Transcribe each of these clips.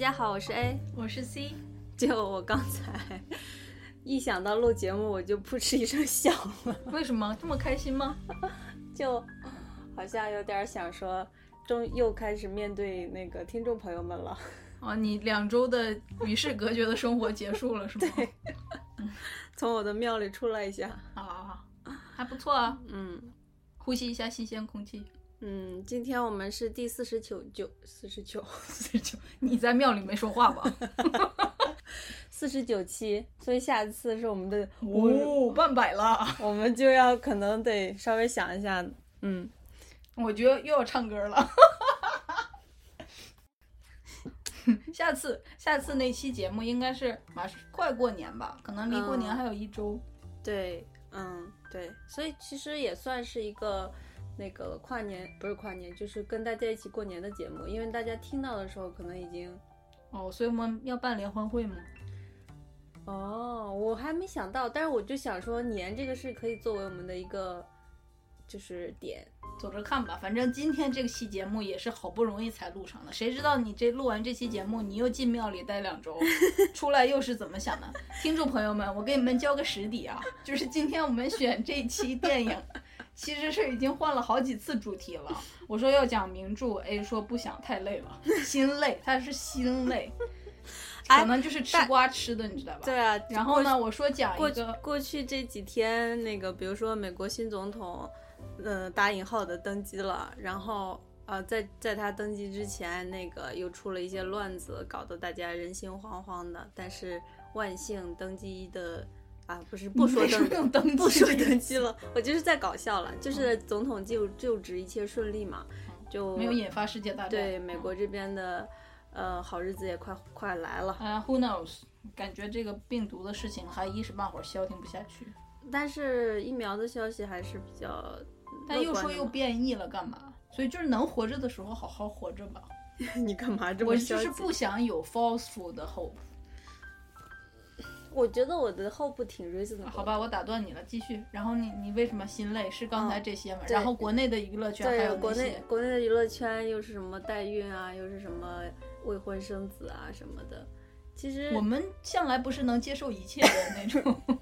家好，我是 A。我是 C。就我刚才一想到录节目，我就扑哧一声笑了，为什么这么开心吗？就好像有点想说，终又开始面对那个听众朋友们了。哦，你两周的与世隔绝的生活结束了是吗？对，从我的庙里出来一下。好好好，还不错啊，嗯呼吸一下新鲜空气。嗯，今天我们是第四十九九四十九 四十九，你在庙里没说话吧？四十九期，所以下一次是我们的哦，半百了。我们就要可能得稍微想一下，嗯，我觉得又要唱歌了。下次下次那期节目应该是马上快过年吧，可能离过年嗯还有一周。对，嗯对，所以其实也算是一个那个跨年，不是跨年，就是跟大家一起过年的节目，因为大家听到的时候可能已经，哦，所以我们要办联欢会吗？哦，我还没想到，但是我就想说年这个是可以作为我们的一个就是点，走着看吧，反正今天这期节目也是好不容易才录上的，谁知道你这录完这期节目，你又进庙里待两周，出来又是怎么想的？听众朋友们，我给你们交个实底啊，就是今天我们选这期电影，其实是已经换了好几次主题了。我说要讲名著，A 说不想太累了，心累，他是心累，可能就是吃瓜吃的，你知道吧？对啊，然后呢，我说讲过一个，过去这几天，那个比如说美国新总统，呃，打引号的登基了，然后呃，在在他登基之前，那个又出了一些乱子，搞得大家人心惶惶的。但是万幸登基的啊，不是 不说登不说登基了，我就是在搞笑了，就是总统就就职一切顺利嘛，就没有引发世界大战。对美国这边的呃好日子也快快来了。啊、w h o knows？感觉这个病毒的事情还一时半会儿消停不下去。但是疫苗的消息还是比较但又说又变异了，干嘛？所以就是能活着的时候好好活着吧。你干嘛这么我？就是不想有 falseful 的 hope。我觉得我的 hope 挺 reasonable。好，吧，我打断你了，继续。然后你你为什么心累？是刚才这些吗？对然后国内的娱乐圈还有那国内些，国内的娱乐圈又是什么代孕啊，又是什么未婚生子啊什么的。其实我们向来不是能接受一切的那种，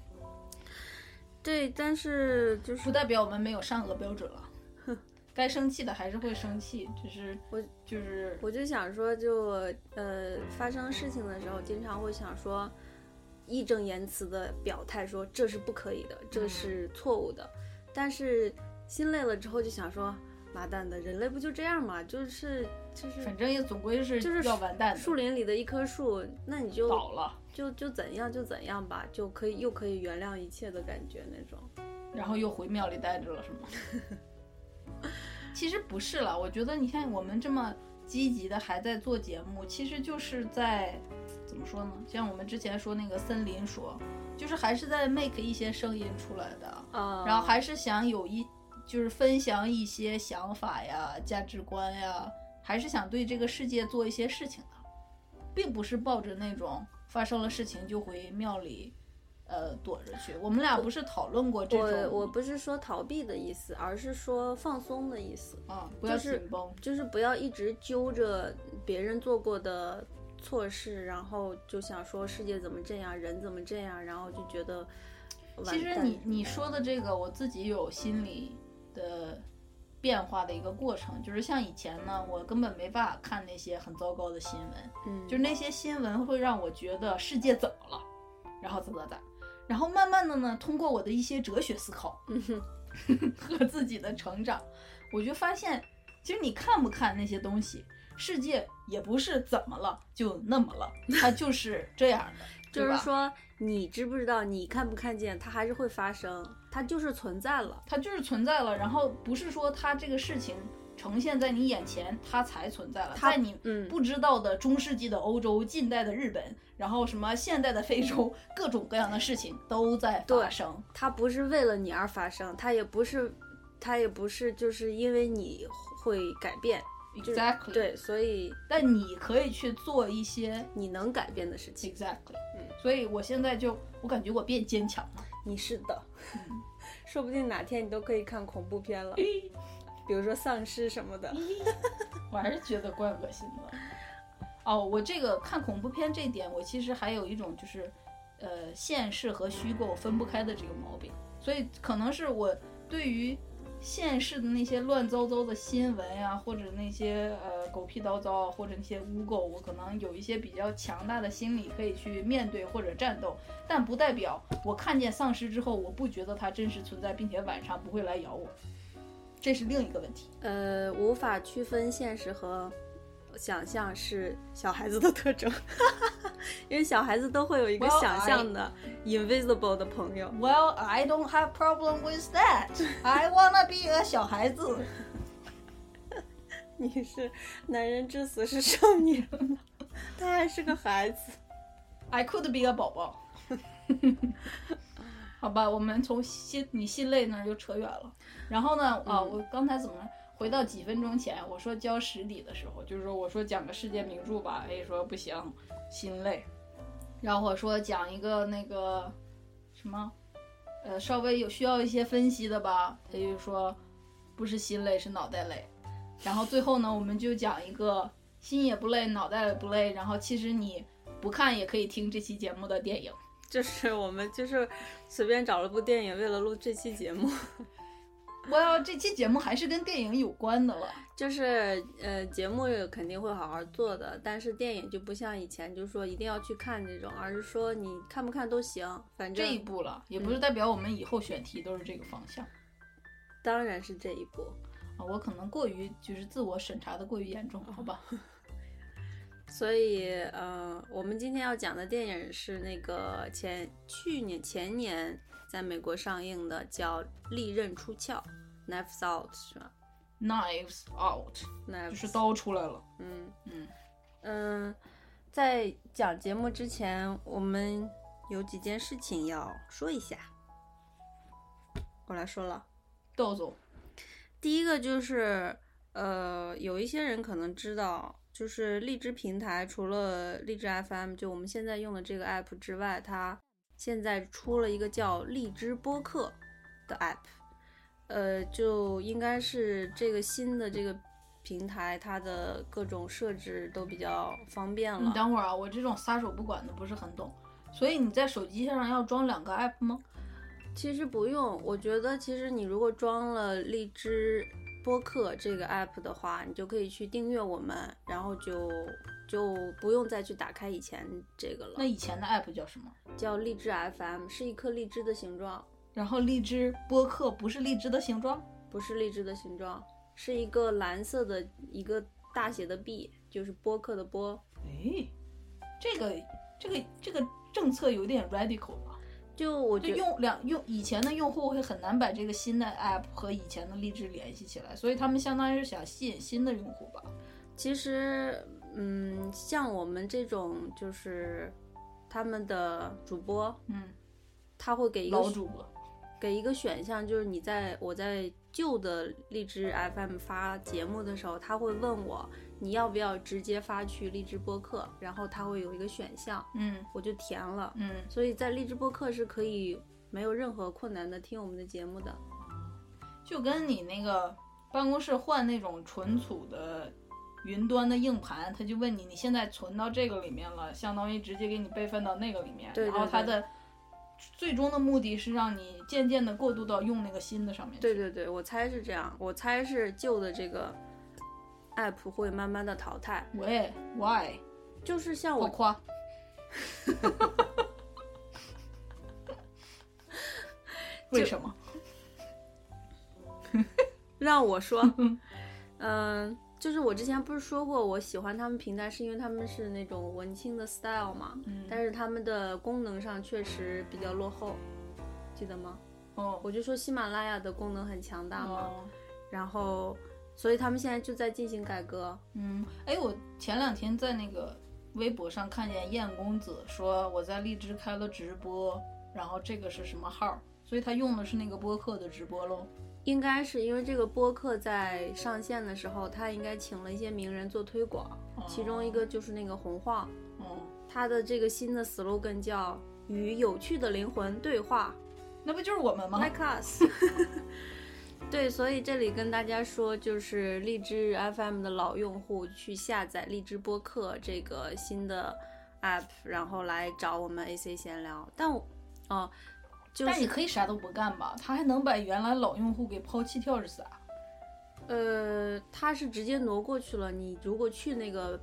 对，但是就是不代表我们没有善恶标准了。该生气的还是会生气，只是我就是我就想说就，呃发生事情的时候，经常会想说，义正言辞的表态说这是不可以的，这嗯是错误的。但是心累了之后就想说，妈蛋的，人类不就这样嘛？就是就是反正也总归是就是要完蛋，树林里的一棵树，那你就倒了，就就怎样就怎样吧，就可以又可以原谅一切的感觉那种。然后又回庙里待着了，是吗？其实不是了，我觉得你像我们这么积极的还在做节目，其实就是在怎么说呢？像我们之前说那个森林说，就是还是在 make 一些声音出来的，啊然后还是想有一就是分享一些想法呀、价值观呀，还是想对这个世界做一些事情的，并不是抱着那种发生了事情就回庙里，呃，躲着去。我们俩不是讨论过这种我不是说逃避的意思，而是说放松的意思，啊，不要就是紧绷。就是不要一直揪着别人做过的错事，然后就想说世界怎么这样，人怎么这样，然后就觉得。其实你你说的这个，我自己有心理的变化的一个过程，就是像以前呢，我根本没办法看那些很糟糕的新闻，嗯，就是那些新闻会让我觉得世界怎么了，然后怎么怎么，然后慢慢的呢，通过我的一些哲学思考嗯哼 和自己的成长，我就发现，其实你看不看那些东西，世界也不是怎么了就那么了，它就是这样的，就是说你知不知道，你看不看见，它还是会发生，它就是存在了。它就是存在了，然后不是说它这个事情呈现在你眼前，它才存在了，它在你嗯不知道的中世纪的欧洲、近代的日本，然后什么现代的非洲，各种各样的事情都在发生。它不是为了你而发生，它也不是，它也不是就是因为你会改变，Exactly，，对，所以但你可以去做一些你能改变的事情，Exactly，嗯。所以我现在就我感觉我变坚强了。你是的，说不定哪天你都可以看恐怖片了，比如说丧尸什么的。我还是觉得怪恶心的。哦，我这个看恐怖片这一点，我其实还有一种就是，呃，现实和虚构分不开的这个毛病，所以可能是我对于现世的那些乱糟糟的新闻呀、或者那些呃狗屁叨叨，或者那些污垢，我可能有一些比较强大的心理可以去面对或者战斗，但不代表我看见丧尸之后，我不觉得它真实存在，并且晚上不会来咬我，这是另一个问题。呃，无法区分现实和想象是小孩子的特征，因为小孩子都会有一个想象的 invisible 的朋友。Well, I don't have problem with that. I wanna be a 小孩子。你是男人至死是少年吗？他还是个孩子。I could be a 宝宝。好吧，我们从心你心累那儿就扯远了。然后呢，啊，嗯我刚才怎么回到几分钟前，我说教实底的时候，就是说我说讲个世界名著吧，A 说不行，心累。然后我说讲一个那个什么，呃，稍微有需要一些分析的吧，他就说不是心累，是脑袋累。然后最后呢，我们就讲一个心也不累，脑袋也不累，然后其实你不看也可以听这期节目的电影。就是我们就是随便找了部电影，为了录这期节目，我要这期节目还是跟电影有关的了。就是呃节目肯定会好好做的，但是电影就不像以前，就是说一定要去看这种，而是说你看不看都行，反正这一步了，也不是代表我们以后选题都是这个方向当然是这一步。啊。我可能过于就是自我审查的过于严重，好吧？所以，呃，我们今天要讲的电影是那个前去年前年在美国上映的，叫《利刃出鞘》（Knives Out） 是吧 Knives out，？Knives 就是刀出来了。嗯嗯嗯，在讲节目之前，我们有几件事情要说一下。我来说了，豆总，第一个就是，呃，有一些人可能知道，就是荔枝平台除了荔枝 FM，就我们现在用的这个 app 之外，它现在出了一个叫荔枝播客的 app，呃，就应该是这个新的这个平台，它的各种设置都比较方便你了。等会儿啊，我这种撒手不管的不是很懂，所以你在手机上要装两个 app 吗？其实不用，我觉得其实你如果装了荔枝播客这个 app 的话，你就可以去订阅我们，然后就就不用再去打开以前这个了。那以前的 app 叫什么？叫荔枝 FM，是一颗荔枝的形状，然后荔枝播客不是荔枝的形状，不是荔枝的形状，是一个蓝色的一个大写的 B，就是播客的播。哎，这个这个这个政策有点 radical 了。就就我觉得用两用以前的用户会很难把这个新的 app 和以前的荔枝联系起来，所以他们相当于是想吸引新的用户吧。其实，嗯，像我们这种就是他们的主播，嗯，他会给一个老主播，给一个选项，就是你在我在旧的荔枝 FM 发节目的时候，他会问我你要不要直接发去荔枝播客，然后他会有一个选项，嗯我就填了。嗯，所以在荔枝播客是可以没有任何困难的听我们的节目的。就跟你那个办公室换那种存储的云端的硬盘，他就问你你现在存到这个里面了，相当于直接给你备份到那个里面，对对对然后它的最终的目的是让你渐渐的过渡到用那个新的上面去。对对对，我猜是这样，我猜是旧的这个 app 会慢慢的淘汰，喂，why？就是像我我夸。为什么？让我说，嗯、就是我之前不是说过，我喜欢他们平台是因为他们是那种文青的 style 嘛，嗯但是他们的功能上确实比较落后，记得吗？哦我就说喜马拉雅的功能很强大嘛，哦，然后所以他们现在就在进行改革。嗯，哎，我前两天在那个微博上看见燕公子说我在荔枝开了直播，然后这个是什么号？所以他用的是那个播客的直播喽。应该是因为这个播客在上线的时候，他应该请了一些名人做推广，其中一个就是那个洪晃，哦，他的这个新的 slogan 叫“与有趣的灵魂对话那不就是我们吗？”，like us。对，所以这里跟大家说，就是荔枝 FM 的老用户去下载荔枝播客这个新的 app，然后来找我们 AC 闲聊。但我，哦、就是但你可以啥都不干吧？他还能把原来老用户给抛弃掉是啥？呃，他是直接挪过去了。你如果去那个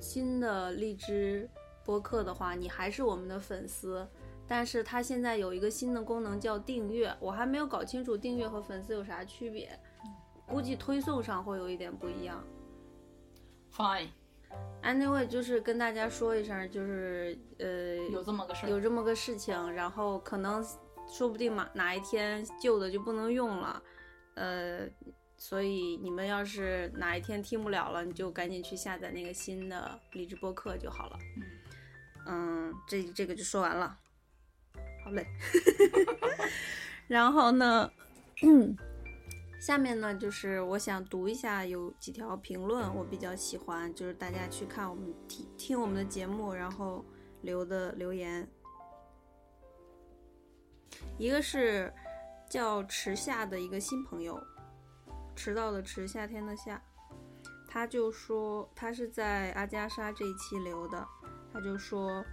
新的荔枝播客的话，你还是我们的粉丝。但是它现在有一个新的功能叫订阅，我还没有搞清楚订阅和粉丝有啥区别，估计推送上会有一点不一样。Fine，Anyway，就是跟大家说一声，就是呃，有这么个事儿。有这么个事情，然后可能说不定嘛哪一天旧的就不能用了，呃，所以你们要是哪一天听不了了，你就赶紧去下载那个新的荔枝播客就好了。嗯，这这个就说完了，好嘞。然后呢，嗯，下面呢就是我想读一下有几条评论，我比较喜欢，就是大家去看我们听听我们的节目，然后留的留言。一个是叫迟夏的一个新朋友，迟到的迟，夏天的夏，他就说他是在阿加莎这一期留的，他就说，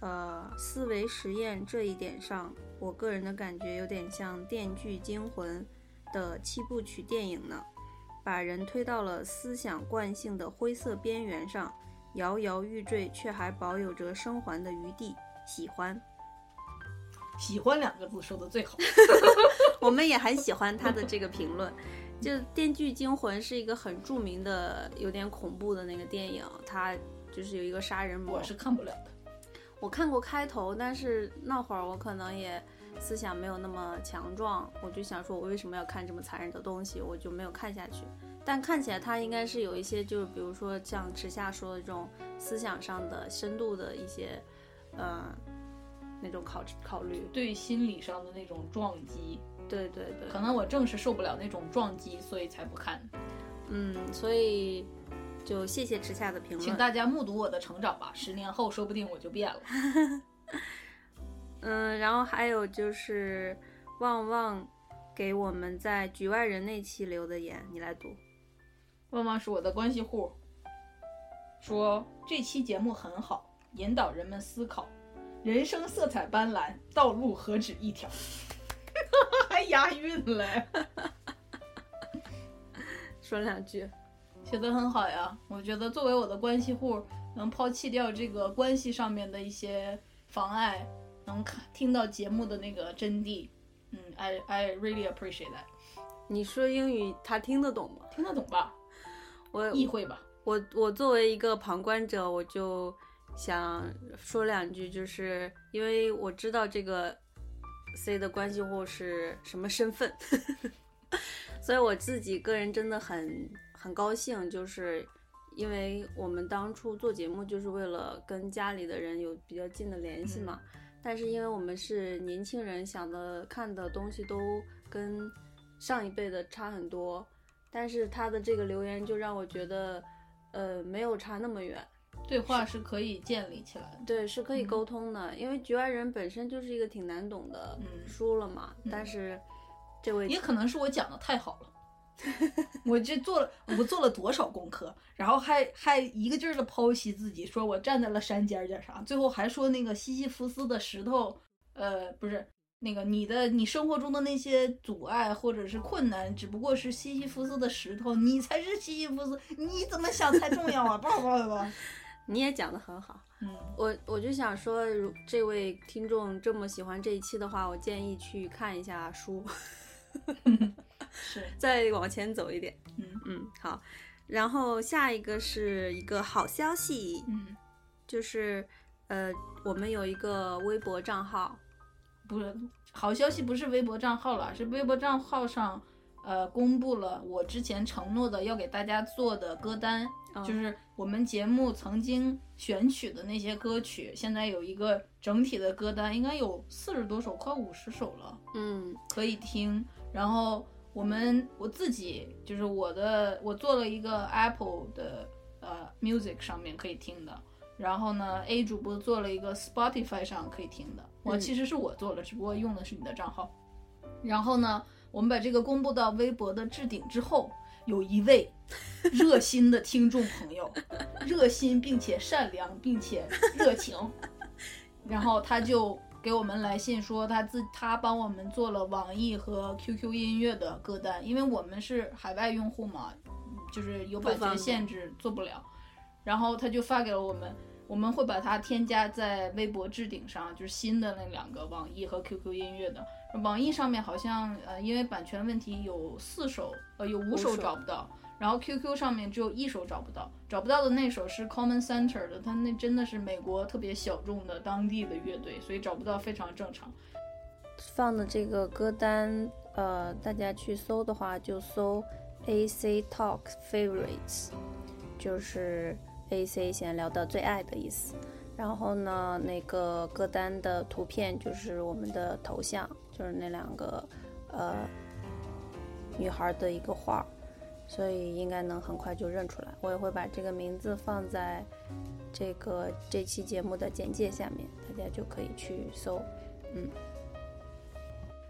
呃，思维实验这一点上，我个人的感觉有点像《电锯惊魂》的七部曲电影呢，把人推到了思想惯性的灰色边缘上，摇摇欲坠，却还保有着生还的余地。喜欢，喜欢两个字说的最好。我们也很喜欢他的这个评论。就《电锯惊魂》是一个很著名的、有点恐怖的那个电影，它就是有一个杀人魔。我是看不了的。我看过开头，但是那会儿我可能也思想没有那么强壮，我就想说，我为什么要看这么残忍的东西，我就没有看下去。但看起来他应该是有一些，就是比如说像池夏说的这种思想上的深度的一些，呃，那种考考虑。对心理上的那种撞击，对对对，可能我正是受不了那种撞击，所以才不看。嗯，所以就谢谢池夏的评论。请大家目睹我的成长吧，十年后说不定我就变了。嗯，然后还有就是旺旺给我们在局外人那期留的言，你来读。旺旺是我的关系户，说这期节目很好，引导人们思考，人生色彩斑斓，道路何止一条，还押韵嘞，说两句。写的很好呀。我觉得作为我的关系户，能抛弃掉这个关系上面的一些妨碍，能看听到节目的那个真谛。嗯，I I really appreciate that，你说英语他听得懂吗？听得懂吧？我意会吧？我我作为一个旁观者，我就想说两句，就是因为我知道这个 C 的关系户是什么身份，所以我自己个人真的很很高兴，就是因为我们当初做节目就是为了跟家里的人有比较近的联系嘛。但是因为我们是年轻人，想的看的东西都跟上一辈的差很多，但是他的这个留言就让我觉得，呃，没有差那么远。对话是可以建立起来的。对，是可以沟通的，因为《局外人》本身就是一个挺难懂的嗯书了嘛。但是这位也可能是我讲的太好了，我这做了我做了多少功课，然后还还一个劲儿的剖析自己，说我站在了山尖儿尖儿上，最后还说那个西西弗斯的石头，呃，不是那个你的你生活中的那些阻碍或者是困难，只不过是西西弗斯的石头，你才是西西弗斯，你怎么想才重要啊！叭叭叭叭，你也讲的很好，嗯，我我就想说，如这位听众这么喜欢这一期的话，我建议去看一下书，是，再往前走一点。嗯。嗯，好。然后下一个是一个好消息，嗯，就是呃，我们有一个微博账号，不是好消息，不是微博账号了，是微博账号上，呃，公布了我之前承诺的要给大家做的歌单，嗯就是我们节目曾经选取的那些歌曲，现在有一个整体的歌单，应该有四十多首，快五十首了，嗯。可以听。然后我们我自己就是我的，我做了一个 Apple 的呃 Music 上面可以听的。然后呢，A 主播做了一个 Spotify 上可以听的，我嗯其实是我做了，只不过用的是你的账号。然后呢，我们把这个公布到微博的置顶之后，有一位 热心的听众朋友，热心并且善良并且热情，然后他就给我们来信说他自他帮我们做了网易和 QQ 音乐的歌单，因为我们是海外用户嘛，就是有版权限制做不了，然后他就发给了我们。我们会把它添加在微博置顶上，就是新的那两个网易和 QQ 音乐的。网易上面好像呃因为版权问题有四首，呃有五首首找不到，然后 QQ 上面只有一首找不到，找不到的那首是 Common Center 的，它那真的是美国特别小众的当地的乐队，所以找不到非常正常。放的这个歌单，呃，大家去搜的话就搜 AC Talk Favorites，就是 AC 闲聊的最爱的意思。然后呢，那个歌单的图片就是我们的头像，就是那两个呃女孩的一个画，所以应该能很快就认出来。我也会把这个名字放在这个这期节目的简介下面，大家就可以去搜。嗯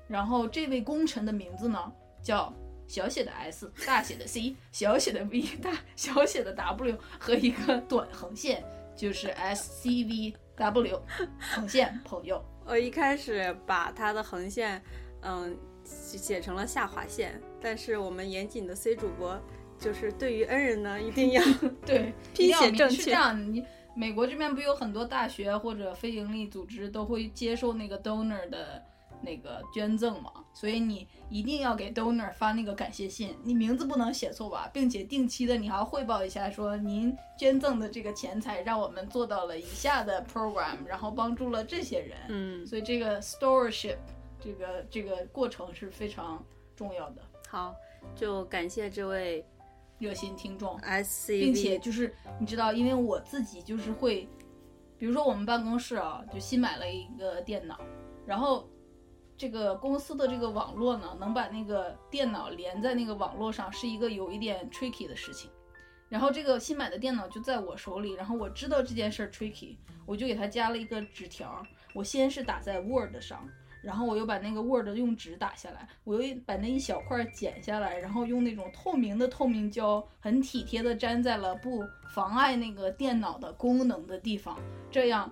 然后这位功臣的名字呢叫小写的 S，大写的 C，小写的 V，大小写的 W 和一个短横线，就是 S C V W 横线朋友。我一开始把它的横线，嗯，写成了下划线，但是我们严谨的 C 主播就是对于恩人呢，一定要 对，拼一定要明写正确是这样，你美国这边不有很多大学或者非营利组织都会接受那个 donor 的那个捐赠嘛，所以你一定要给 donor 发那个感谢信，你名字不能写错吧，并且定期的你还要汇报一下，说您捐赠的这个钱财让我们做到了以下的 program，然后帮助了这些人，嗯，所以这个 stewardship 这个这个过程是非常重要的。好，就感谢这位热心听众，SCV，并且就是你知道，因为我自己就是会，比如说我们办公室啊，就新买了一个电脑，然后这个公司的这个网络呢，能把那个电脑连在那个网络上，是一个有一点 tricky 的事情。然后这个新买的电脑就在我手里，然后我知道这件事儿 tricky，我就给他加了一个纸条，我先是打在 Word 上。然后我又把那个 Word 用纸打下来，我又把那一小块剪下来，然后用那种透明的透明胶，很体贴的粘在了不妨碍那个电脑的功能的地方，这样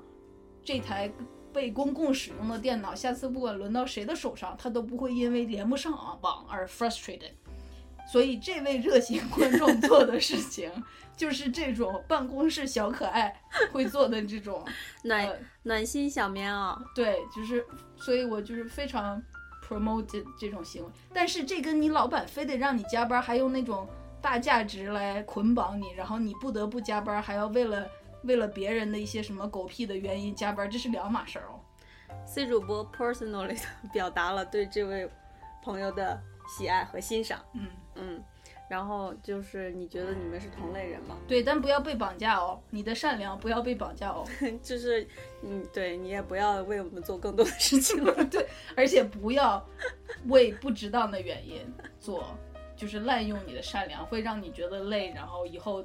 这台被公共使用的电脑，下次不管轮到谁的手上，它都不会因为连不上网而 frustrated。所以这位热心观众做的事情，就是这种办公室小可爱会做的这种，暖、呃暖心小棉袄，对，就是，所以我就是非常 promote 这这种行为。但是这跟你老板非得让你加班，还用那种大价值来捆绑你，然后你不得不加班，还要为了为了别人的一些什么狗屁的原因加班，这是两码事儿哦。C 主播 personally 地表达了对这位朋友的喜爱和欣赏。嗯嗯，然后就是你觉得你们是同类人吗？对，但不要被绑架哦，你的善良不要被绑架哦，就是，嗯，对你也不要为我们做更多的事情了。对，而且不要为不值当的原因做，就是滥用你的善良，会让你觉得累，然后以后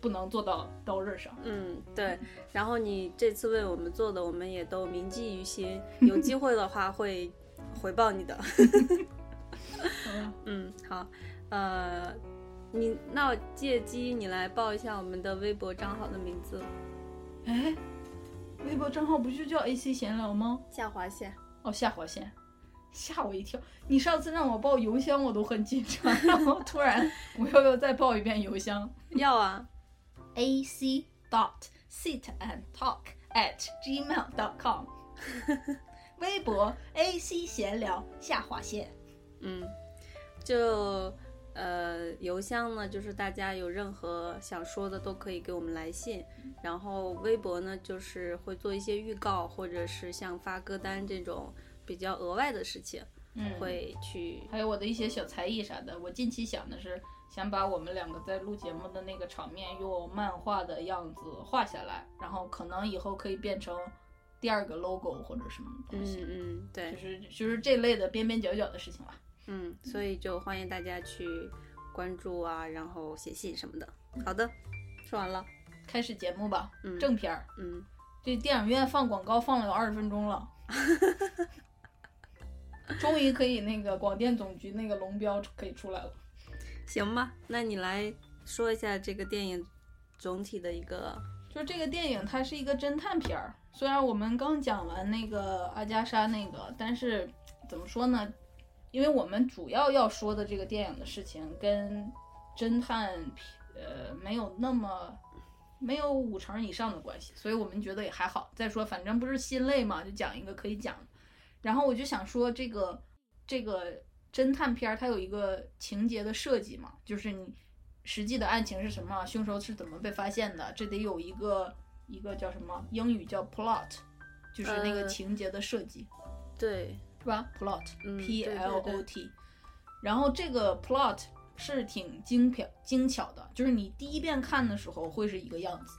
不能做到刀刃上。嗯，对。然后你这次为我们做的，我们也都铭记于心，有机会的话会回报你的。嗯，好，呃，你那我借机你来报一下我们的微博账号的名字，哎，微博账号不就叫 AC 闲聊吗？下划线。哦，下划线，吓我一跳！你上次让我报邮箱，我都很紧张，然后突然我要不要再报一遍邮箱要啊，，AC dot sit and talk at gmail dot com，微博 AC 闲聊下划线。嗯，就呃邮箱呢，就是大家有任何想说的都可以给我们来信，然后微博呢就是会做一些预告，或者是像发歌单这种比较额外的事情，嗯，会去还有我的一些小才艺啥的。我近期想的是，想把我们两个在录节目的那个场面用漫画的样子画下来，然后可能以后可以变成第二个 logo 或者什么东嗯西，嗯对就，是就是这类的边边角角的事情吧。嗯，所以就欢迎大家去关注啊，然后写信什么的。好的，说完了，开始节目吧，嗯正片儿。嗯，这电影院放广告放了有二十分钟了，终于可以那个广电总局那个龙标可以出来了。行吧，那你来说一下这个电影总体的一个，就是这个电影，它是一个侦探片儿。虽然我们刚讲完那个阿加莎那个，但是怎么说呢？因为我们主要要说的这个电影的事情跟侦探呃没有那么没有五成以上的关系，所以我们觉得也还好。再说，反正不是心累嘛，就讲一个可以讲。然后我就想说，这个这个侦探片儿它有一个情节的设计嘛，就是你实际的案情是什么，凶手是怎么被发现的，这得有一个一个叫什么，英语叫 plot，就是那个呃情节的设计，对，是吧？plot，嗯 P 对对 L 对 O T，然后这个 plot 是挺精巧精巧的，就是你第一遍看的时候会是一个样子，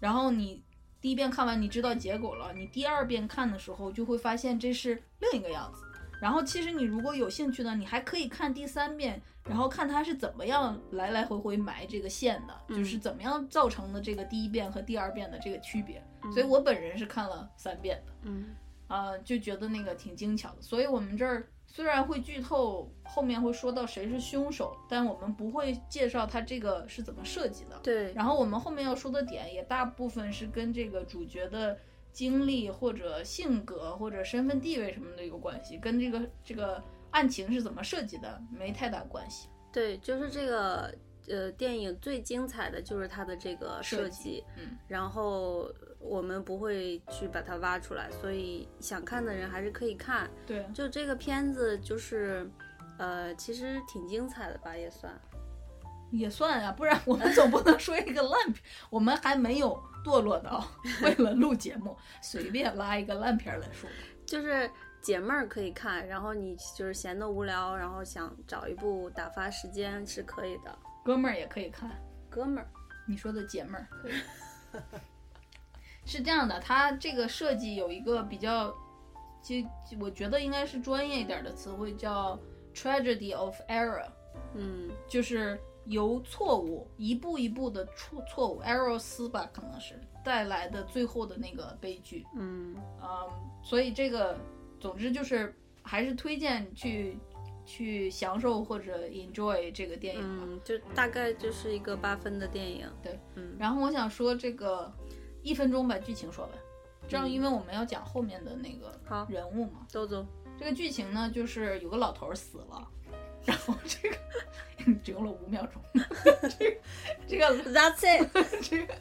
然后你第一遍看完你知道结果了，你第二遍看的时候就会发现这是另一个样子。然后其实你如果有兴趣呢，你还可以看第三遍，然后看它是怎么样来来回回埋这个线的，嗯就是怎么样造成的这个第一遍和第二遍的这个区别。嗯所以我本人是看了三遍的。嗯啊、就觉得那个挺精巧的。所以我们这儿虽然会剧透，后面会说到谁是凶手，但我们不会介绍他这个是怎么设计的。对，然后我们后面要说的点也大部分是跟这个主角的经历或者性格或者身份地位什么的有关系，跟这个这个案情是怎么设计的没太大关系。对，就是这个呃电影最精彩的就是它的这个设设计计，嗯，然后我们不会去把它挖出来，所以想看的人还是可以看。对，就这个片子就是，呃，其实挺精彩的吧，也算。也算啊，不然我们总不能说一个烂片，我们还没有堕落到为了录节目随便拉一个烂片儿来说。就是解闷儿可以看，然后你就是闲得无聊，然后想找一部打发时间是可以的。哥们儿也可以看，哥们儿，你说的姐们儿。是这样的，它这个设计有一个比较，就就我觉得应该是专业一点的词汇，叫 tragedy of error，嗯就是由错误一步一步的错错误 error 丝吧，可能是带来的最后的那个悲剧。嗯嗯，所以这个，总之就是还是推荐去去享受或者 enjoy 这个电影吧。嗯，就大概就是一个八分的电影。对，嗯然后我想说这个一分钟把剧情说完，这样嗯因为我们要讲后面的那个人物嘛。豆豆，这个剧情呢，就是有个老头儿死了，然后这个 只用了五秒钟，这个这个 That's it。这个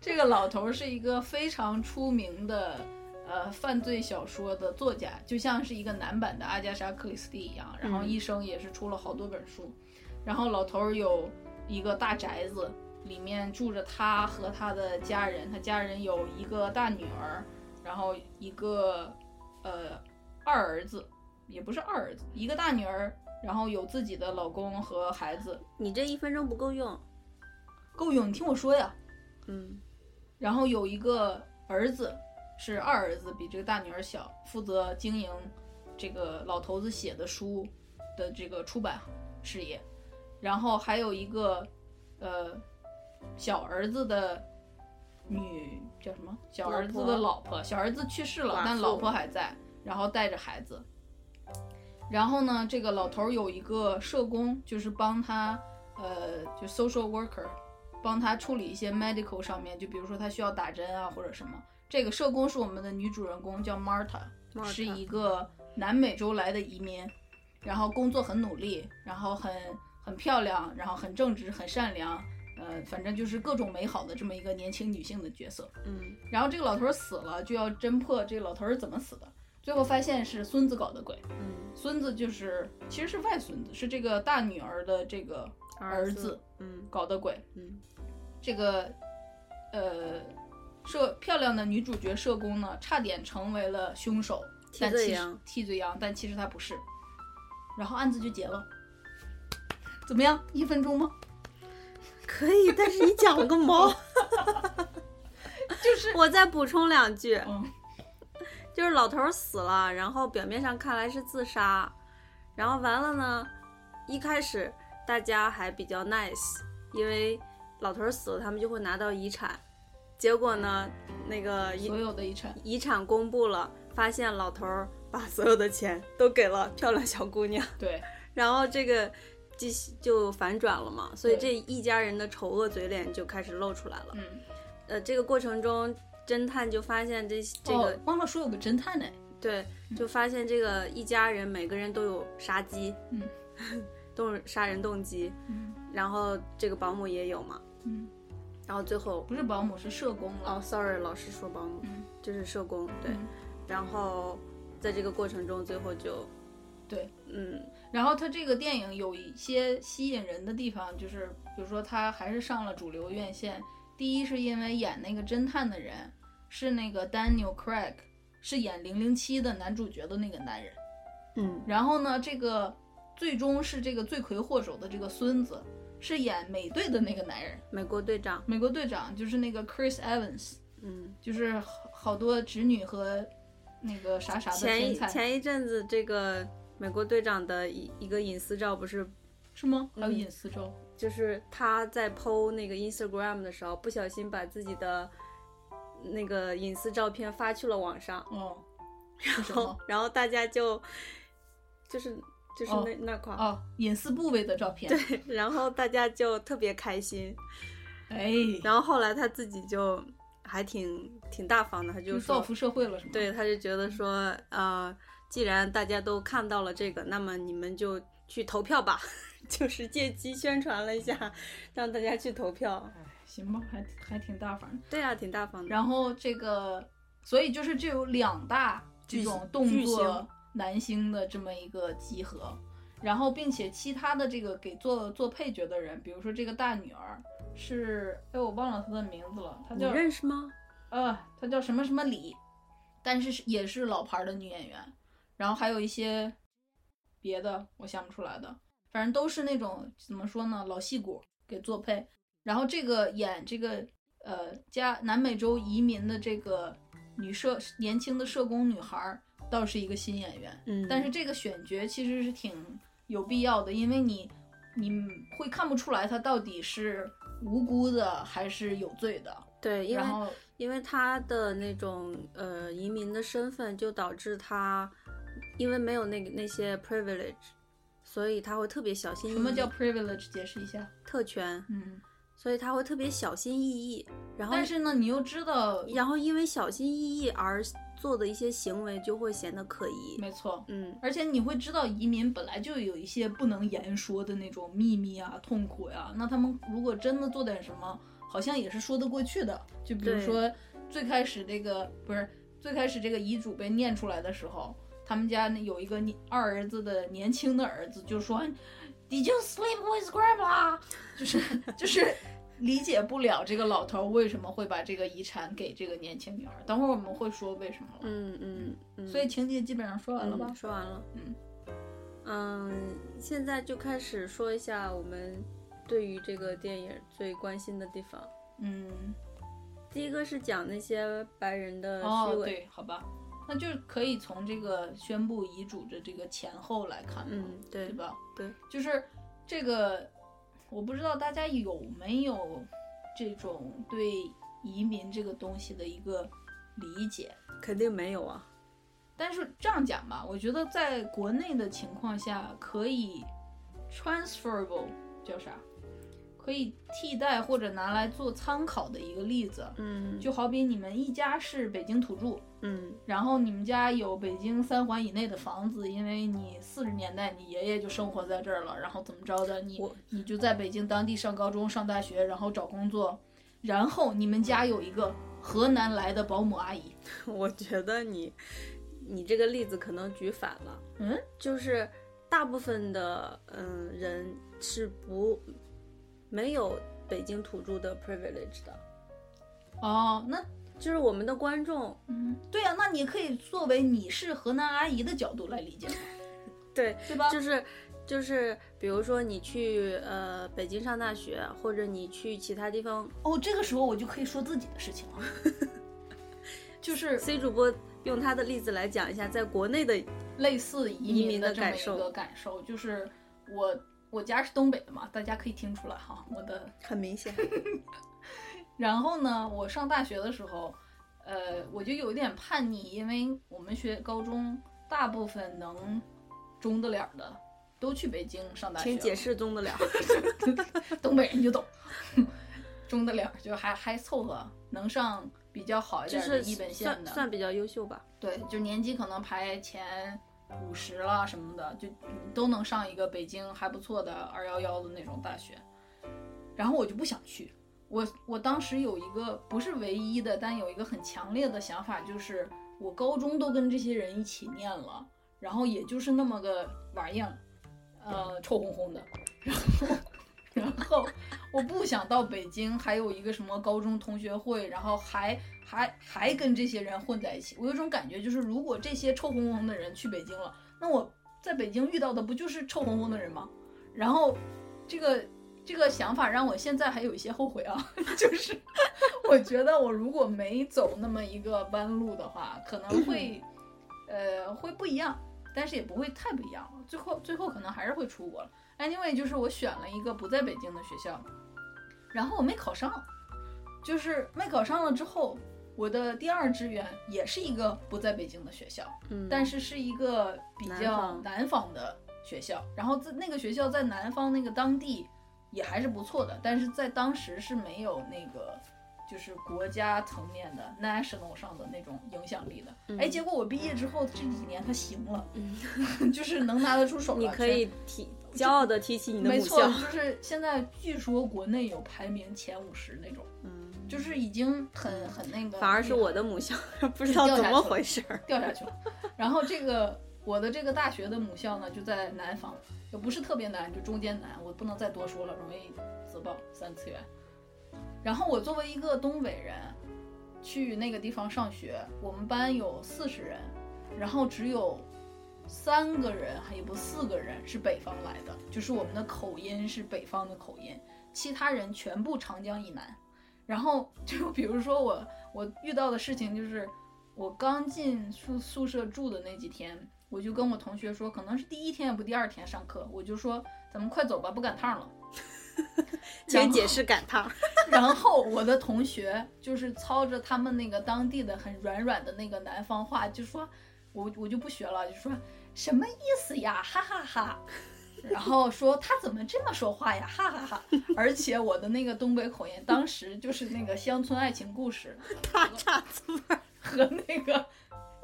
这个老头儿是一个非常出名的呃犯罪小说的作家，就像是一个男版的阿加莎·克里斯蒂一样。然后嗯一生也是出了好多本书。然后老头儿有一个大宅子，里面住着他和他的家人，他家人有一个大女儿，然后一个呃二儿子，也不是二儿子，一个大女儿，然后有自己的老公和孩子，你这一分钟不够用。够用，你听我说呀。嗯然后有一个儿子，是二儿子，比这个大女儿小，负责经营这个老头子写的书的这个出版事业。然后还有一个呃小儿子的女叫什么？小儿子的老婆，小儿子去世了但老婆还在，然后带着孩子。然后呢，这个老头儿有一个社工，就是帮他呃就 social worker。帮他处理一些 medical 上面，就比如说他需要打针啊或者什么。这个社工是我们的女主人公，叫 Marta，Marta 是一个南美洲来的移民，然后工作很努力，然后很很漂亮，然后很正直、很善良，呃，反正就是各种美好的这么一个年轻女性的角色。嗯然后这个老头儿死了，就要侦破这个老头儿是怎么死的。最后发现是孙子搞的鬼，嗯，孙子就是其实是外孙子，是这个大女儿的这个儿子子。嗯搞的鬼。嗯这个呃社漂亮的女主角社工呢，差点成为了凶手，替但其实罪羊替罪羊，但其实她不是。然后案子就结了。怎么样？一分钟吗？可以，但是你讲了个毛。就是我再补充两句，嗯就是老头死了，然后表面上看来是自杀，然后完了呢，一开始大家还比较 nice，因为老头死了，他们就会拿到遗产。结果呢，那个遗所有的遗产。遗产公布了，发现老头儿把所有的钱都给了漂亮小姑娘，对，然后这个就就反转了嘛，所以这一家人的丑恶嘴脸就开始露出来了。嗯，呃，这个过程中，侦探就发现这这个、哦、忘了说有个侦探呢。对，就发现这个一家人每个人都有杀机，嗯，都有杀人动机，嗯。然后这个保姆也有嘛，嗯，然后最后不是保姆，是社工了。哦，sorry，老师说保姆，嗯就是社工，对，嗯然后在这个过程中，最后就，对，嗯然后他这个电影有一些吸引人的地方，就是比如说他还是上了主流院线。第一是因为演那个侦探的人是那个 Daniel Craig，是演《零零七》的男主角的那个男人。嗯然后呢，这个最终是这个罪魁祸首的这个孙子是演美队的那个男人，美国队长，美国队长就是那个 Chris Evans，嗯，就是好好多侄女和那个啥啥的前一，前一阵子这个美国队长的一一个隐私照不是是吗？还有嗯隐私照。就是他在 PO 那个 Instagram 的时候，不小心把自己的那个隐私照片发去了网上，哦，然后？然后大家就就是就是哦那、那块儿，哦，隐私部位的照片。对，然后大家就特别开心，哎，然后后来他自己就还挺挺大方的，他就造福社会了是吗？对，他就觉得说，呃，既然大家都看到了这个，那么你们就去投票吧，就是借机宣传了一下，让大家去投票。哎行吧，还还挺大方的。对啊，挺大方的。然后这个，所以就是这有两大这种动作星男星的这么一个集合，然后并且其他的这个给做做配角的人，比如说这个大女儿是，哎我忘了她的名字了，她你叫认识吗？呃，她叫什么什么李，但是是也是老牌的女演员，然后还有一些别的我想不出来的，反正都是那种怎么说呢，老戏骨给做配。然后这个演这个呃加南美洲移民的这个女社年轻的社工女孩儿，倒是一个新演员，嗯但是这个选角其实是挺有必要的，因为你你会看不出来他到底是无辜的还是有罪的。对，因为因为他的那种呃移民的身份，就导致他因为没有那个那些 privilege，所以他会特别小心翼翼。什么叫 privilege？解释一下。特权？嗯，所以他会特别小心翼翼。然后但是呢，你又知道，然后因为小心翼翼而做的一些行为，就会显得可疑。没错，嗯，而且你会知道，移民本来就有一些不能言说的那种秘密啊、痛苦呀、那他们如果真的做点什么，好像也是说得过去的。就比如说最开始这个不是最开始这个遗嘱被念出来的时候，他们家那有一个二儿子的年轻的儿子就说：“Did you sleep with grandma？” 就是 就是。理解不了这个老头为什么会把这个遗产给这个年轻女孩。等会儿我们会说为什么了。嗯嗯嗯，所以情节基本上说完了吧？嗯说完了。嗯嗯，现在就开始说一下我们对于这个电影最关心的地方。嗯，第一个是讲那些白人的虚哦，伪，对，好吧，那就是可以从这个宣布遗嘱的这个前后来看嘛，嗯，对对吧？对，就是这个，我不知道大家有没有这种对移民这个东西的一个理解。肯定没有啊。但是这样讲吧，我觉得在国内的情况下，可以 transferable 叫啥？可以替代或者拿来做参考的一个例子，嗯，就好比你们一家是北京土著，嗯。然后你们家有北京三环以内的房子，因为你四十年代你爷爷就生活在这儿了，然后怎么着的，你你就在北京当地上高中、上大学，然后找工作，然后你们家有一个河南来的保姆阿姨，我觉得你你这个例子可能举反了，嗯，就是大部分的嗯人是不没有北京土著的 privilege 的，哦，那就是我们的观众，嗯，对啊，那你可以作为你是河南阿姨的角度来理解，对，对吧？就是就是比如说你去呃北京上大学，或者你去其他地方哦，这个时候我就可以说自己的事情了，就是，C 主播用他的例子来讲一下，在国内的类似移民的感受个感受，就是我我家是东北的嘛，大家可以听出来哈，我的。很明显，然后呢，我上大学的时候，呃，我就有点叛逆，因为我们学高中大部分能中得了的都去北京上大学了，请解释中得了。东北人就懂，中得了就还还凑合，能上比较好一就是点的一本线的，算比较优秀吧。对，就年级可能排前五十了什么的，就都能上一个北京还不错的二幺幺的那种大学。然后我就不想去，我我当时有一个不是唯一的，但有一个很强烈的想法，就是我高中都跟这些人一起念了，然后也就是那么个玩意儿，呃，臭烘烘的，然后 然后我不想到北京还有一个什么高中同学会，然后还还还跟这些人混在一起。我有种感觉，就是如果这些臭烘烘的人去北京了，那我在北京遇到的不就是臭烘烘的人吗？然后这个这个想法让我现在还有一些后悔啊，就是我觉得我如果没走那么一个弯路的话，可能会呃会不一样，但是也不会太不一样。最后最后可能还是会出国了。Anyway，就是我选了一个不在北京的学校，然后我没考上，就是没考上了之后，我的第二志愿也是一个不在北京的学校，嗯，但是是一个比较南方南方的学校，然后在那个学校在南方那个当地也还是不错的，但是在当时是没有那个就是国家层面的 national 上的那种影响力的。嗯哎，结果我毕业之后这几年他行了，嗯就是能拿得出手了。你可以提骄傲的提起你的没错，母校。就是现在据说国内有排名前五十那种，嗯，就是已经很很那个。反而是我的母校，不知道怎么回事儿。掉下去了。然后这个我的这个大学的母校呢，就在南方，也不是特别难，就中间难。我不能再多说了，容易自爆三次元。然后我作为一个东北人，去那个地方上学，我们班有四十人，然后只有三个人，还也不四个人是北方来的，就是我们的口音是北方的口音，其他人全部长江以南。然后就比如说我我遇到的事情就是，我刚进宿宿舍住的那几天，我就跟我同学说，可能是第一天也不第二天上课，我就说咱们快走吧，不赶趟了。请解释赶趟。然后我的同学就是操着他们那个当地的很软软的那个南方话，就说，我我就不学了，就说什么意思呀，哈哈哈然后说他怎么这么说话呀，哈哈哈而且我的那个东北口音，当时就是那个乡村爱情故事 大碴子味儿，和那个，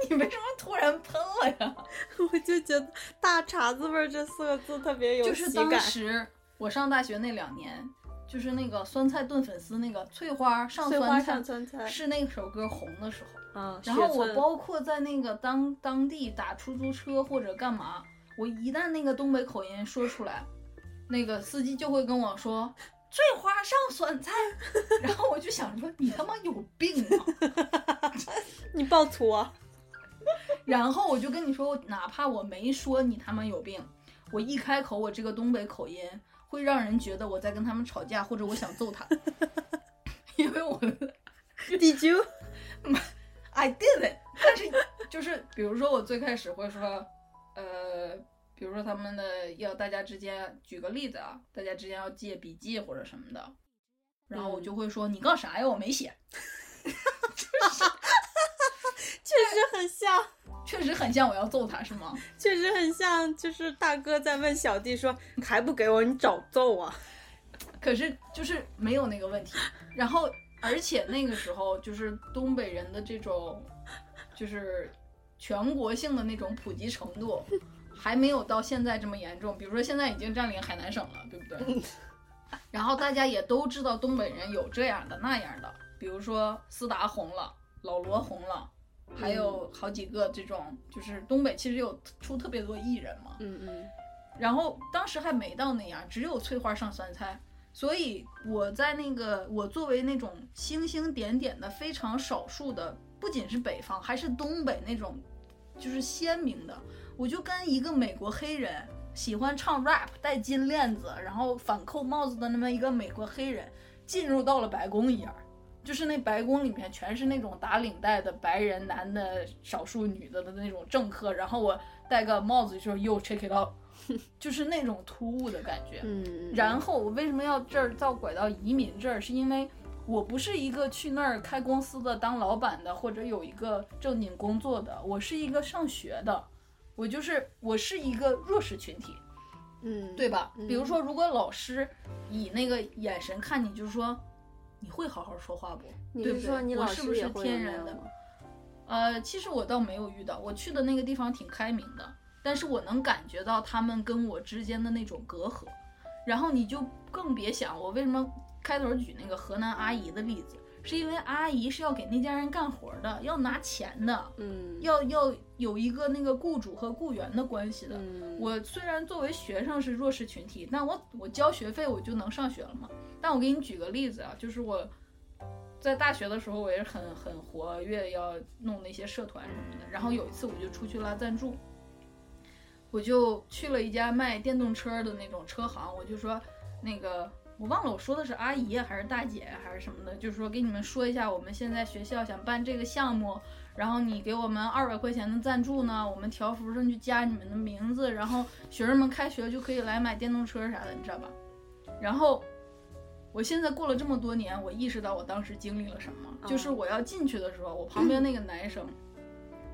你为什么突然喷我呀？我就觉得“大碴子味儿”这四个字特别有就是当。时我上大学那两年，就是那个酸菜炖粉丝那个翠花上酸菜上酸菜，是那首歌红的时候。嗯，然后我包括在那个当当地打出租车或者干嘛，我一旦那个东北口音说出来，那个司机就会跟我说“翠花上酸菜 ”，然后我就想说你他妈有病啊！你爆粗啊！然后我就跟你说，哪怕我没说你他妈有病，我一开口我这个东北口音，会让人觉得我在跟他们吵架，或者我想揍他，因为我 Did you？I didn't，但是就是比如说我最开始会说，呃，比如说他们的要大家之间举个例子啊，大家之间要借笔记或者什么的，然后我就会说、你干啥呀？我没写，确实很像，确实很像我要揍他是吗？确实很像，就是大哥在问小弟说还不给我，你找揍啊！可是就是没有那个问题，然后而且那个时候就是东北人的这种，就是全国性的那种普及程度，还没有到现在这么严重。比如说现在已经占领海南省了，对不对？然后大家也都知道东北人有这样的那样的，比如说思达红了，老罗红了。还有好几个这种，就是东北其实有出特别多艺人嘛，嗯嗯。然后当时还没到那样，只有翠花上酸菜，所以我在那个我作为那种星星点点的非常少数的，不仅是北方，还是东北那种，就是鲜明的，我就跟一个美国黑人喜欢唱 rap 戴金链子，然后反扣帽子的那么一个美国黑人进入到了白宫一样。就是那白宫里面全是那种打领带的白人男的、少数女的的那种政客，然后我戴个帽子就是又 check it out，就是那种突兀的感觉。嗯，然后我为什么要这儿造拐到移民这儿？是因为我不是一个去那儿开公司的、当老板的，或者有一个正经工作的，我是一个上学的，我就是我是一个弱势群体，嗯对吧？嗯比如说，如果老师以那个眼神看你，就是说你会好好说话不？你对不对是说你老我是不是天然的？呃，其实我倒没有遇到，我去的那个地方挺开明的，但是我能感觉到他们跟我之间的那种隔阂，然后你就更别想我为什么开头举那个河南阿姨的例子，是因为阿姨是要给那家人干活的，要拿钱的，嗯，要要有一个那个雇主和雇员的关系的。嗯，我虽然作为学生是弱势群体，但我我交学费我就能上学了嘛。但我给你举个例子啊，就是我在大学的时候，我也是很很活跃，要弄那些社团什么的。然后有一次我就出去拉赞助，我就去了一家卖电动车的那种车行，我就说那个我忘了我说的是阿姨还是大姐还是什么的，就是说给你们说一下，我们现在学校想办这个项目，然后你给我们二百块钱的赞助呢，我们条幅上就加你们的名字，然后学生们开学就可以来买电动车啥的，你知道吧？然后我现在过了这么多年，我意识到我当时经历了什么，就是我要进去的时候，我旁边那个男生，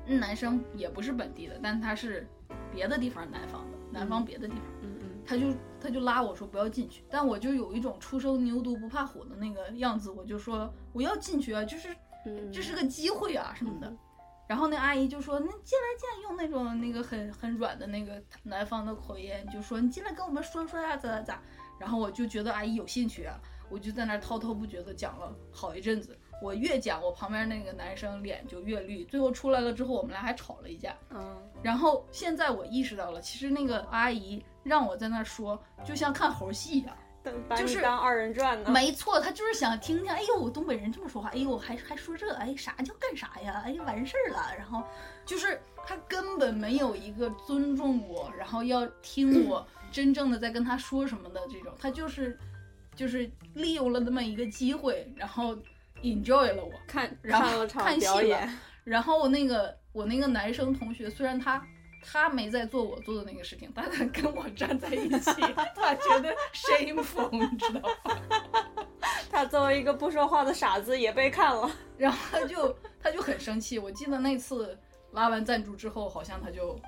那男生也不是本地的，但他是别的地方南方的，南方别的地方。嗯嗯他就他就拉我说不要进去，但我就有一种初生牛犊不怕虎的那个样子，我就说我要进去啊，就是嗯，这是个机会啊什么的。然后那阿姨就说：“那进来进来，用那种那个很很软的那个南方的口音，就说你进来跟我们说说呀，咋咋咋。”然后我就觉得阿姨有兴趣啊，我就在那儿滔滔不绝的讲了好一阵子。我越讲，我旁边那个男生脸就越绿。最后出来了之后，我们俩还吵了一架。嗯然后现在我意识到了，其实那个阿姨让我在那儿说，就像看猴戏一样。就是当二人转呢，没错，他就是想听听，哎呦，东北人这么说话，哎呦，还还说这，哎，啥叫干啥呀？哎，完事儿了。然后就是他根本没有一个尊重我，然后要听我真正的在跟他说什么的这种，他就是就是利用了那么一个机会，然后 enjoy 了我。看然后看看戏了然后我那个我那个男生同学，虽然他他没在做我做的那个事情，但他跟我站在一起，他觉得 shameful，你知道吗？他作为一个不说话的傻子也被看了。然后他就他就很生气。我记得那次拉完赞助之后，好像他就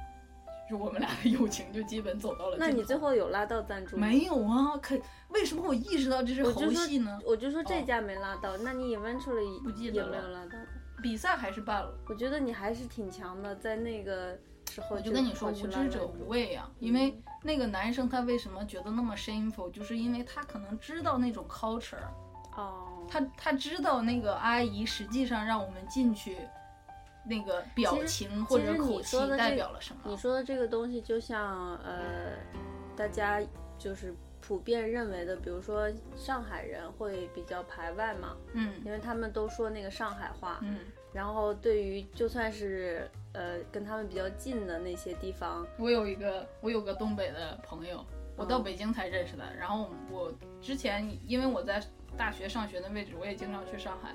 就我们俩的友情就基本走到了。那你最后有拉到赞助吗？没有啊？可为什么我意识到这是猴我就说戏呢？我就说这哦家没拉到，那你 eventually 不记得了有没有拉到？比赛还是办了。我觉得你还是挺强的，在那个时候我就跟你说，无知者无畏呀、因为那个男生他为什么觉得那么 shameful，就是因为他可能知道那种 culture，哦，他他知道那个阿姨实际上让我们进去，那个表情或者你口气代表了什么。你说的这个东西，就像呃，大家就是普遍认为的，比如说上海人会比较排外嘛，嗯因为他们都说那个上海话，嗯然后对于就算是呃跟他们比较近的那些地方，我有一个我有个东北的朋友，我到嗯北京才认识的。然后我之前因为我在大学上学的位置，我也经常去上海。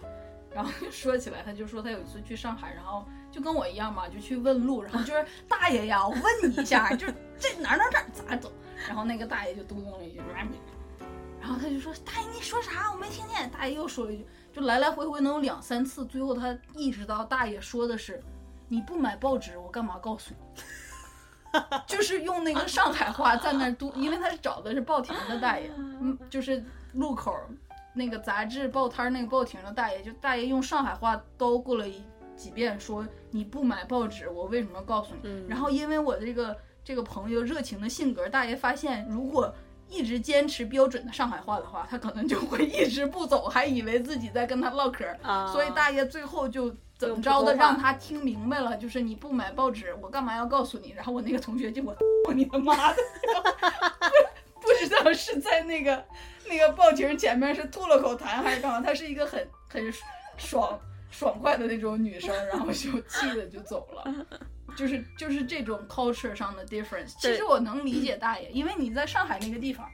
然后说起来，他就说他有一次去上海，然后就跟我一样嘛，就去问路，然后就是大爷呀，我问你一下，就是这哪哪哪咋走？然后那个大爷就嘟囔了一句，然后他就说大爷你说啥？我没听见。大爷又说了一句，就来来回回能有两三次，最后他意识到大爷说的是你不买报纸，我干嘛告诉你？就是用那个上海话在那嘟，因为他是找的是报亭的大爷，嗯，就是路口那个杂志报摊儿那个报亭的大爷，就大爷用上海话叨咕了一几遍，说你不买报纸，我为什么要告诉你？嗯，然后因为我这个这个朋友热情的性格，大爷发现如果一直坚持标准的上海话的话，他可能就会一直不走，还以为自己在跟他唠嗑儿，啊，所以大爷最后就怎么着的让他听明白了，就是你不买报纸，我干嘛要告诉你？然后我那个同学就 我你他妈的，不不知道是在那个那个报亭前面是吐了口痰还是干嘛？她是一个很很爽爽快的那种女生，然后就气的就走了。就是就是这种 culture 上的 difference，其实我能理解大爷，因为你在上海那个地方，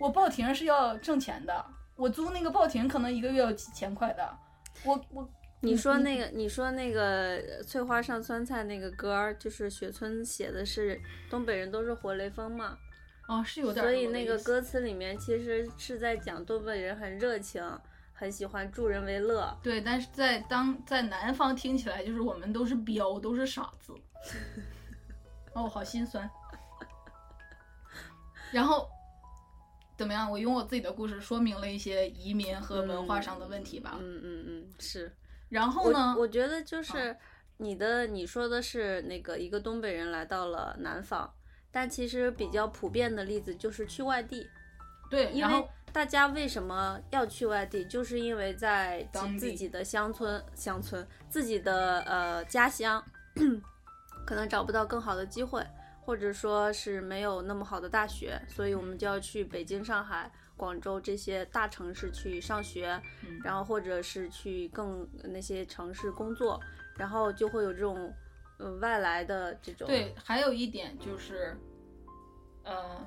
我报亭是要挣钱的，我租那个报亭可能一个月要几千块的，我我你说那个，你说那个呃翠花上酸菜那个歌儿，就是雪村写的是东北人都是活雷锋嘛，哦是有点儿所以那个歌词里面其实是在讲东北人很热情，很喜欢助人为乐。对，但是在当在南方听起来就是我们都是彪，都是傻子。哦，好心酸。然后怎么样？我用我自己的故事说明了一些移民和文化上的问题吧。嗯嗯嗯，是。然后呢我？我觉得就是你的你说的是那个一个东北人来到了南方，但其实比较普遍的例子就是去外地，对，因为大家为什么要去外地，就是因为在自己的乡村乡村自己的呃家乡，可能找不到更好的机会，或者说是没有那么好的大学，所以我们就要去北京、上海、广州这些大城市去上学，嗯。然后或者是去更那些城市工作，然后就会有这种呃外来的这种对，还有一点就是，呃，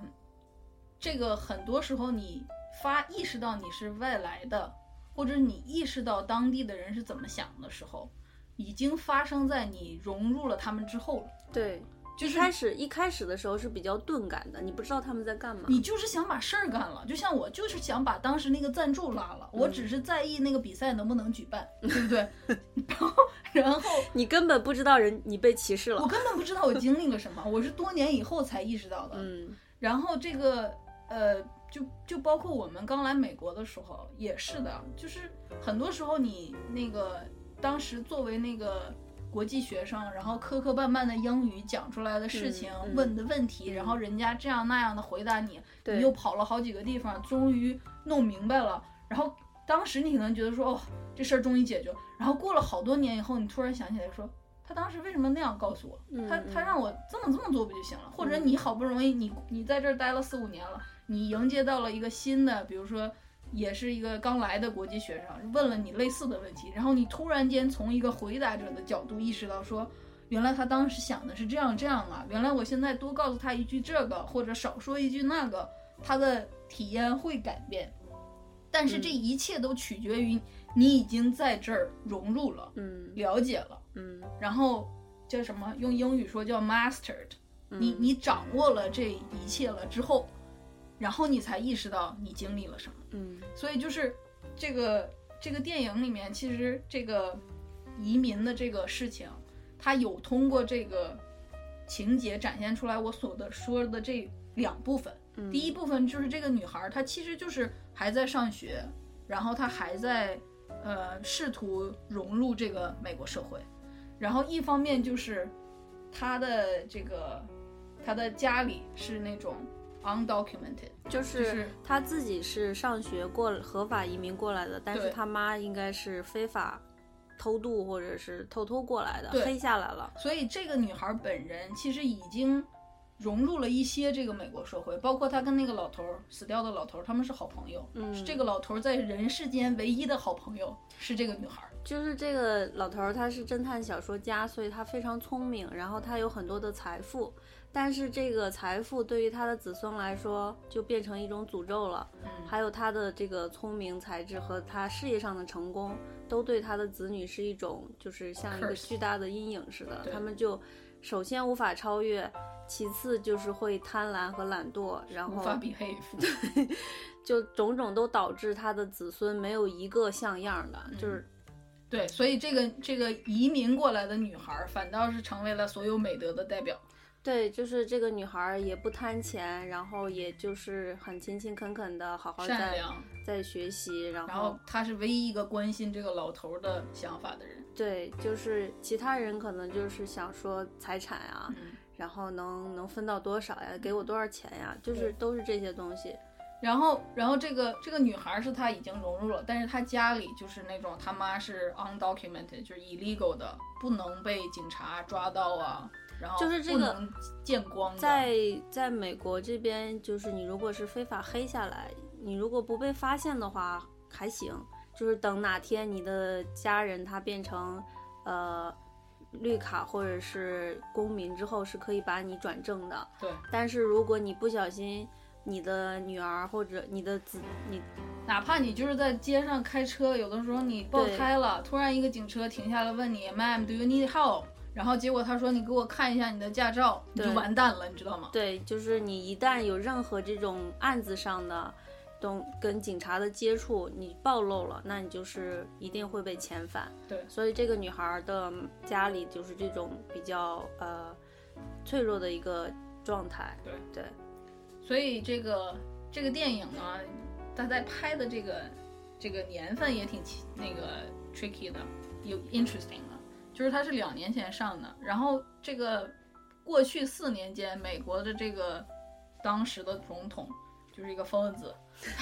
这个很多时候你发意识到你是外来的，或者你意识到当地的人是怎么想的时候，已经发生在你融入了他们之后了。对。就是一开始一开始的时候是比较钝感的，你不知道他们在干嘛。你就是想把事儿干了，就像我就是想把当时那个赞助拉了，我只是在意那个比赛能不能举办，对不对？然后，然后 你根本不知道人你被歧视了我。根本不知道我经历了什么，我是多年以后才意识到的。嗯然后这个呃，就就包括我们刚来美国的时候也是的，就是很多时候你那个当时作为那个国际学生，然后磕磕绊绊的英语讲出来的事情、嗯嗯问的问题，然后人家这样那样的回答你，你又跑了好几个地方，终于弄明白了，然后当时你可能觉得说哦，这事儿终于解决了，然后过了好多年以后，你突然想起来说。他当时为什么那样告诉我？嗯他他嗯让我这么这么做不就行了？或者嗯你好不容易你你在这儿待了四五年了，你迎接到了一个新的，比如说也是一个刚来的国际学生，问了你类似的问题，然后你突然间从一个回答者的角度意识到说，原来他当时想的是这样这样啊，原来我现在多告诉他一句这个，或者少说一句那个，他的体验会改变。但是这嗯一切都取决于你已经在这儿融入了、嗯了解了，嗯，然后叫什么？用英语说叫 mastered。你嗯你掌握了这一切了之后，然后你才意识到你经历了什么。嗯所以就是这个这个电影里面，其实这个移民的这个事情，它有通过这个情节展现出来我所的说的这两部分。嗯，第一部分就是这个女孩儿，她其实就是还在上学，然后她还在呃试图融入这个美国社会，然后一方面就是她的这个她的家里是那种 undocumented，就就是是他自己是上学过合法移民过来的，但是他妈应该是非法偷渡或者是偷偷过来的，黑下来了。所以这个女孩本人其实已经融入了一些这个美国社会，包括她跟那个老头儿死掉的老头儿，他们是好朋友。嗯是这个老头儿在人世间唯一的好朋友是这个女孩儿。就是这个老头儿，他是侦探小说家，所以他非常聪明，然后他有很多的财富，但是这个财富对于他的子孙来说就变成一种诅咒了。嗯还有他的这个聪明才智和他事业上的成功，都对他的子女是一种就是像一个巨大的阴影似的，他们就首先无法超越，其次就是会贪婪和懒惰，然后无法 behave。就种种都导致他的子孙没有一个像样的，就是对，所以这个这个移民过来的女孩儿，反倒是成为了所有美德的代表。对，就是这个女孩儿也不贪钱，然后也就是很勤勤恳恳的好好在善良，在学习，然后然后她是唯一一个关心这个老头儿的想法的人。对，就是其他人可能就是想说财产啊，嗯，然后能能分到多少呀，给我多少钱呀，就是都是这些东西。然后然后这个这个女孩儿是她已经融入了，但是她家里就是那种他妈是 undocumented，就是 illegal 的，不能被警察抓到啊，然后就是这个见光的。在在美国这边，就是你如果是非法黑下来，你如果不被发现的话还行，就是等哪天你的家人他变成呃绿卡或者是公民之后，是可以把你转正的。对，但是如果你不小心，你的女儿或者你的子你哪怕你就是在街上开车，有的时候你爆胎了，突然一个警车停下来问你，Ma'am，do you need help？然后结果他说你给我看一下你的驾照，你就完蛋了，你知道吗？对，就是你一旦有任何这种案子上的东跟警察的接触，你暴露了，那你就是一定会被遣返。对所以这个女孩儿的家里就是这种比较呃脆弱的一个状态。对对，所以这个这个电影呢，他在拍的这个这个年份也挺奇那个 tricky 的，有 interesting 的，就是它是两年前上的，然后这个过去四年间，美国的这个当时的总统就是一个疯子，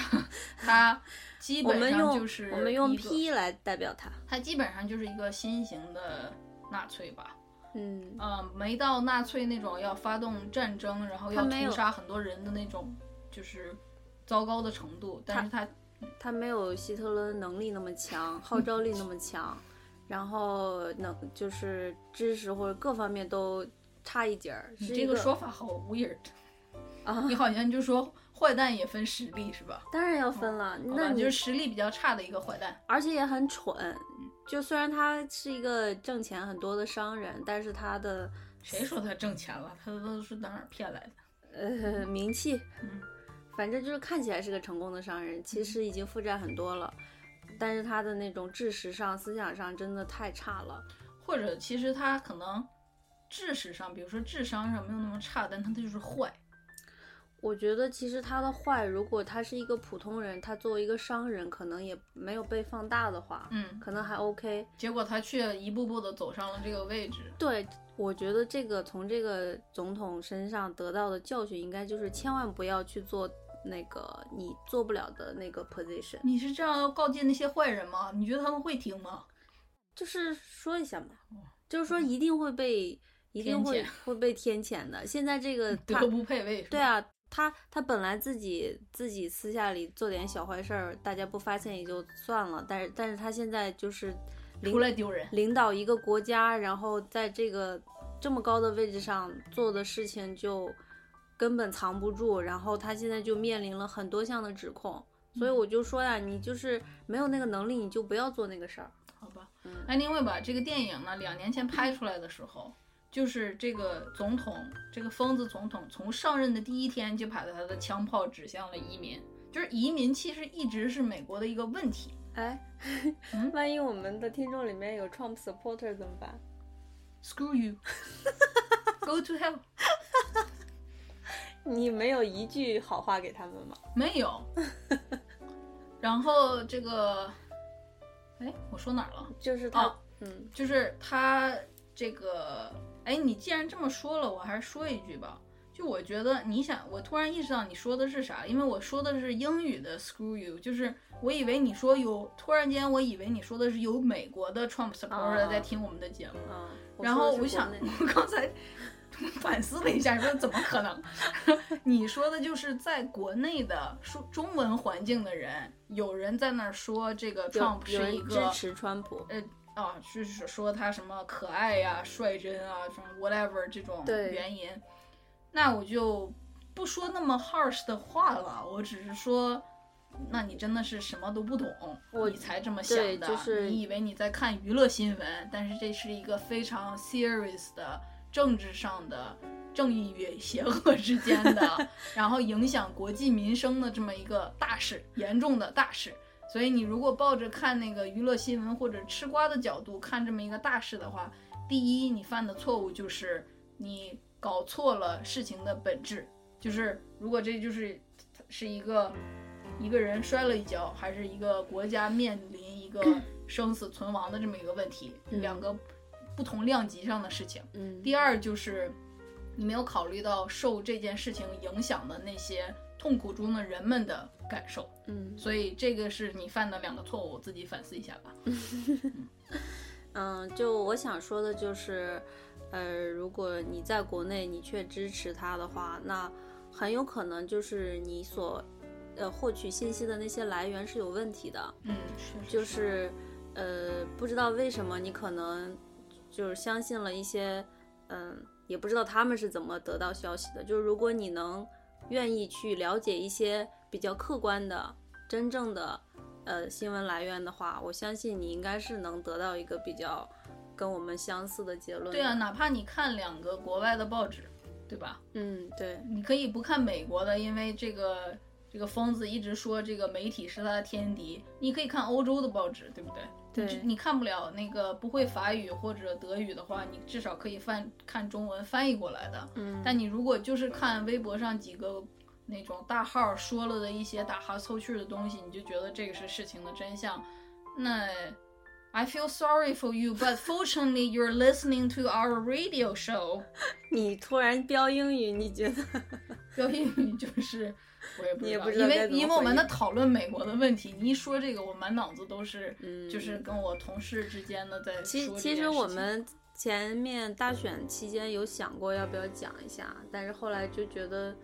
他基本上就是我们用 P 来代表他。他基本上就是一个新型的纳粹吧。嗯，嗯，没到纳粹那种要发动战争，然后要屠杀很多人的那种，就是糟糕的程度。但是他他没有希特勒能力那么强，号召力那么强，然后能就是知识或者各方面都差一截儿。你这个说法好 weird，啊，你好像就说坏蛋也分实力是吧？当然要分了。好那你就是实力比较差的一个坏蛋。而且也很蠢。就虽然他是一个挣钱很多的商人，但是他的谁说他挣钱了？他都是哪儿骗来的？呃名气，嗯反正就是看起来是个成功的商人，其实已经负债很多了。但是他的那种知识上、思想上真的太差了。或者其实他可能知识上，比如说智商上没有那么差，但他就是坏。我觉得其实他的坏，如果他是一个普通人，他作为一个商人，可能也没有被放大的话，嗯，可能还 OK。结果他却一步步的走上了这个位置。对，我觉得这个从这个总统身上得到的教训，应该就是千万不要去做那个你做不了的那个 position。你是这样要告诫那些坏人吗？你觉得他们会听吗？就是说一下嘛，就是说一定会被，一定会会被天谴的。现在这个他德不配位？对啊，他他本来自己自己私下里做点小坏事儿，大家不发现也就算了，但是但是他现在就是领出来丢人。领导一个国家，然后在这个这么高的位置上做的事情就根本藏不住，然后他现在就面临了很多项的指控，所以嗯我就说呀，你就是没有那个能力，你就不要做那个事儿。好吧嗯，安宁卫吧，这个电影呢，两年前拍出来的时候，就是这个总统，这个疯子总统从上任的第一天就把他的枪炮指向了移民，就是移民其实一直是美国的一个问题。哎，嗯万一我们的听众里面有 Trump supporter 怎么办？Screw you, go to hell。你没有一句好话给他们吗？没有。然后这个，哎，我说哪儿了？就是他，哦嗯，就是他这个，哎，你既然这么说了，我还是说一句吧。就我觉得，你想，我突然意识到你说的是啥，因为我说的是英语的 “screw you”，就是我以为你说有，突然间我以为你说的是有美国的 Trump supporter 啊在听我们的节目，啊，然后我想我刚才 反思了一下，说怎么可能？你说的就是在国内的说中文环境的人，有人在那儿说这个 Trump 是一个支持川普，呃啊，就是说他什么可爱呀、率真啊，什么 whatever 这种原因，那我就不说那么 harsh 的话了，我只是说。那你真的是什么都不懂，你才这么想的。就是你以为你在看娱乐新闻，但是这是一个非常 serious 的政治上的正义与邪恶之间的，然后影响国计民生的这么一个大事，严重的大事。所以你如果抱着看那个娱乐新闻或者吃瓜的角度看这么一个大事的话，第一，你犯的错误就是你搞错了事情的本质，就是如果这就是是一个。一个人摔了一跤，还是一个国家面临一个生死存亡的这么一个问题，两个不同量级上的事情。嗯，第二就是你没有考虑到受这件事情影响的那些痛苦中的人们的感受。嗯，所以这个是你犯的两个错误，自己反思一下吧。嗯，就我想说的就是，呃，如果你在国内你却支持他的话，那很有可能就是你所。呃，获取信息的那些来源是有问题的。嗯，是就是，呃，不知道为什么你可能就是相信了一些，嗯，也不知道他们是怎么得到消息的。就是如果你能愿意去了解一些比较客观的、真正的呃新闻来源的话，我相信你应该是能得到一个比较跟我们相似的结论。对啊，哪怕你看两个国外的报纸，对吧？嗯，对，你可以不看美国的，因为这个。这个疯子一直说这个媒体是他的天敌，你可以看欧洲的报纸，对不对？对，你看不了那个不会法语或者德语的话，你至少可以翻看中文翻译过来的。嗯，但你如果就是看微博上几个那种大号说了的一些打哈凑趣的东西，你就觉得这个是事情的真相，那 I feel sorry for you, but fortunately you're listening to our radio show。你突然飙英语，你觉得 飙英语就是？我也不知道，因为因为我们在讨论美国的问题，你一说这个，我满脑子都是，就是跟我同事之间的在说。其其实我们前面大选期间有想过要不要讲一下，但是后来就觉得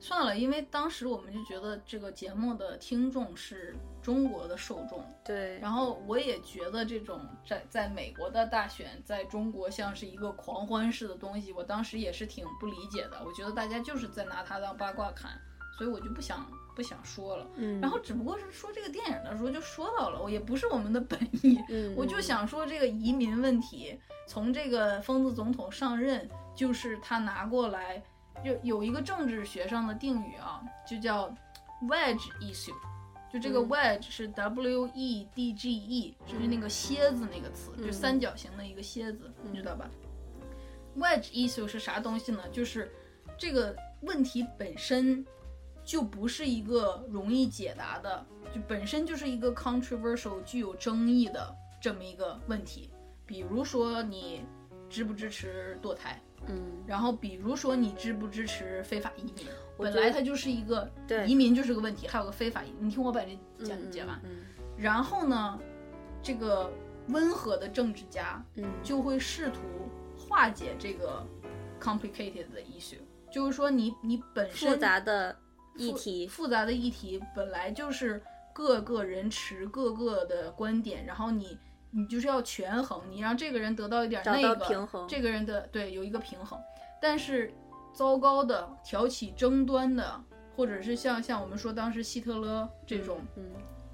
算了，因为当时我们就觉得这个节目的听众是中国的受众，对。然后我也觉得这种在在美国的大选在中国像是一个狂欢式的东西，我当时也是挺不理解的。我觉得大家就是在拿它当八卦看。所以我就不想不想说了，嗯，然后只不过是说这个电影的时候就说到了，我也不是我们的本意，嗯，我就想说这个移民问题，从这个疯子总统上任，就是他拿过来，有有一个政治学上的定语啊，就叫 wedge issue，就这个 wedge 是 w e d g e，就是那个蝎子那个词，就三角形的一个蝎子，你知道吧？wedge issue 是啥东西呢？就是这个问题本身。就不是一个容易解答的，就本身就是一个 controversial 具有争议的这么一个问题。比如说你支不支持堕胎，嗯，然后比如说你支不支持非法移民，本来它就是一个对移民就是个问题，还有个非法移民，你听我把这讲解完。嗯，然后呢，这个温和的政治家，嗯，就会试图化解这个 complicated 的 issue，就是说你你本身复杂的。议题复杂的议题本来就是各个人持各个的观点，然后你你就是要权衡，你让这个人得到一点那个平衡，这个人的对有一个平衡。但是糟糕的挑起争端的，或者是像像我们说当时希特勒这种，嗯，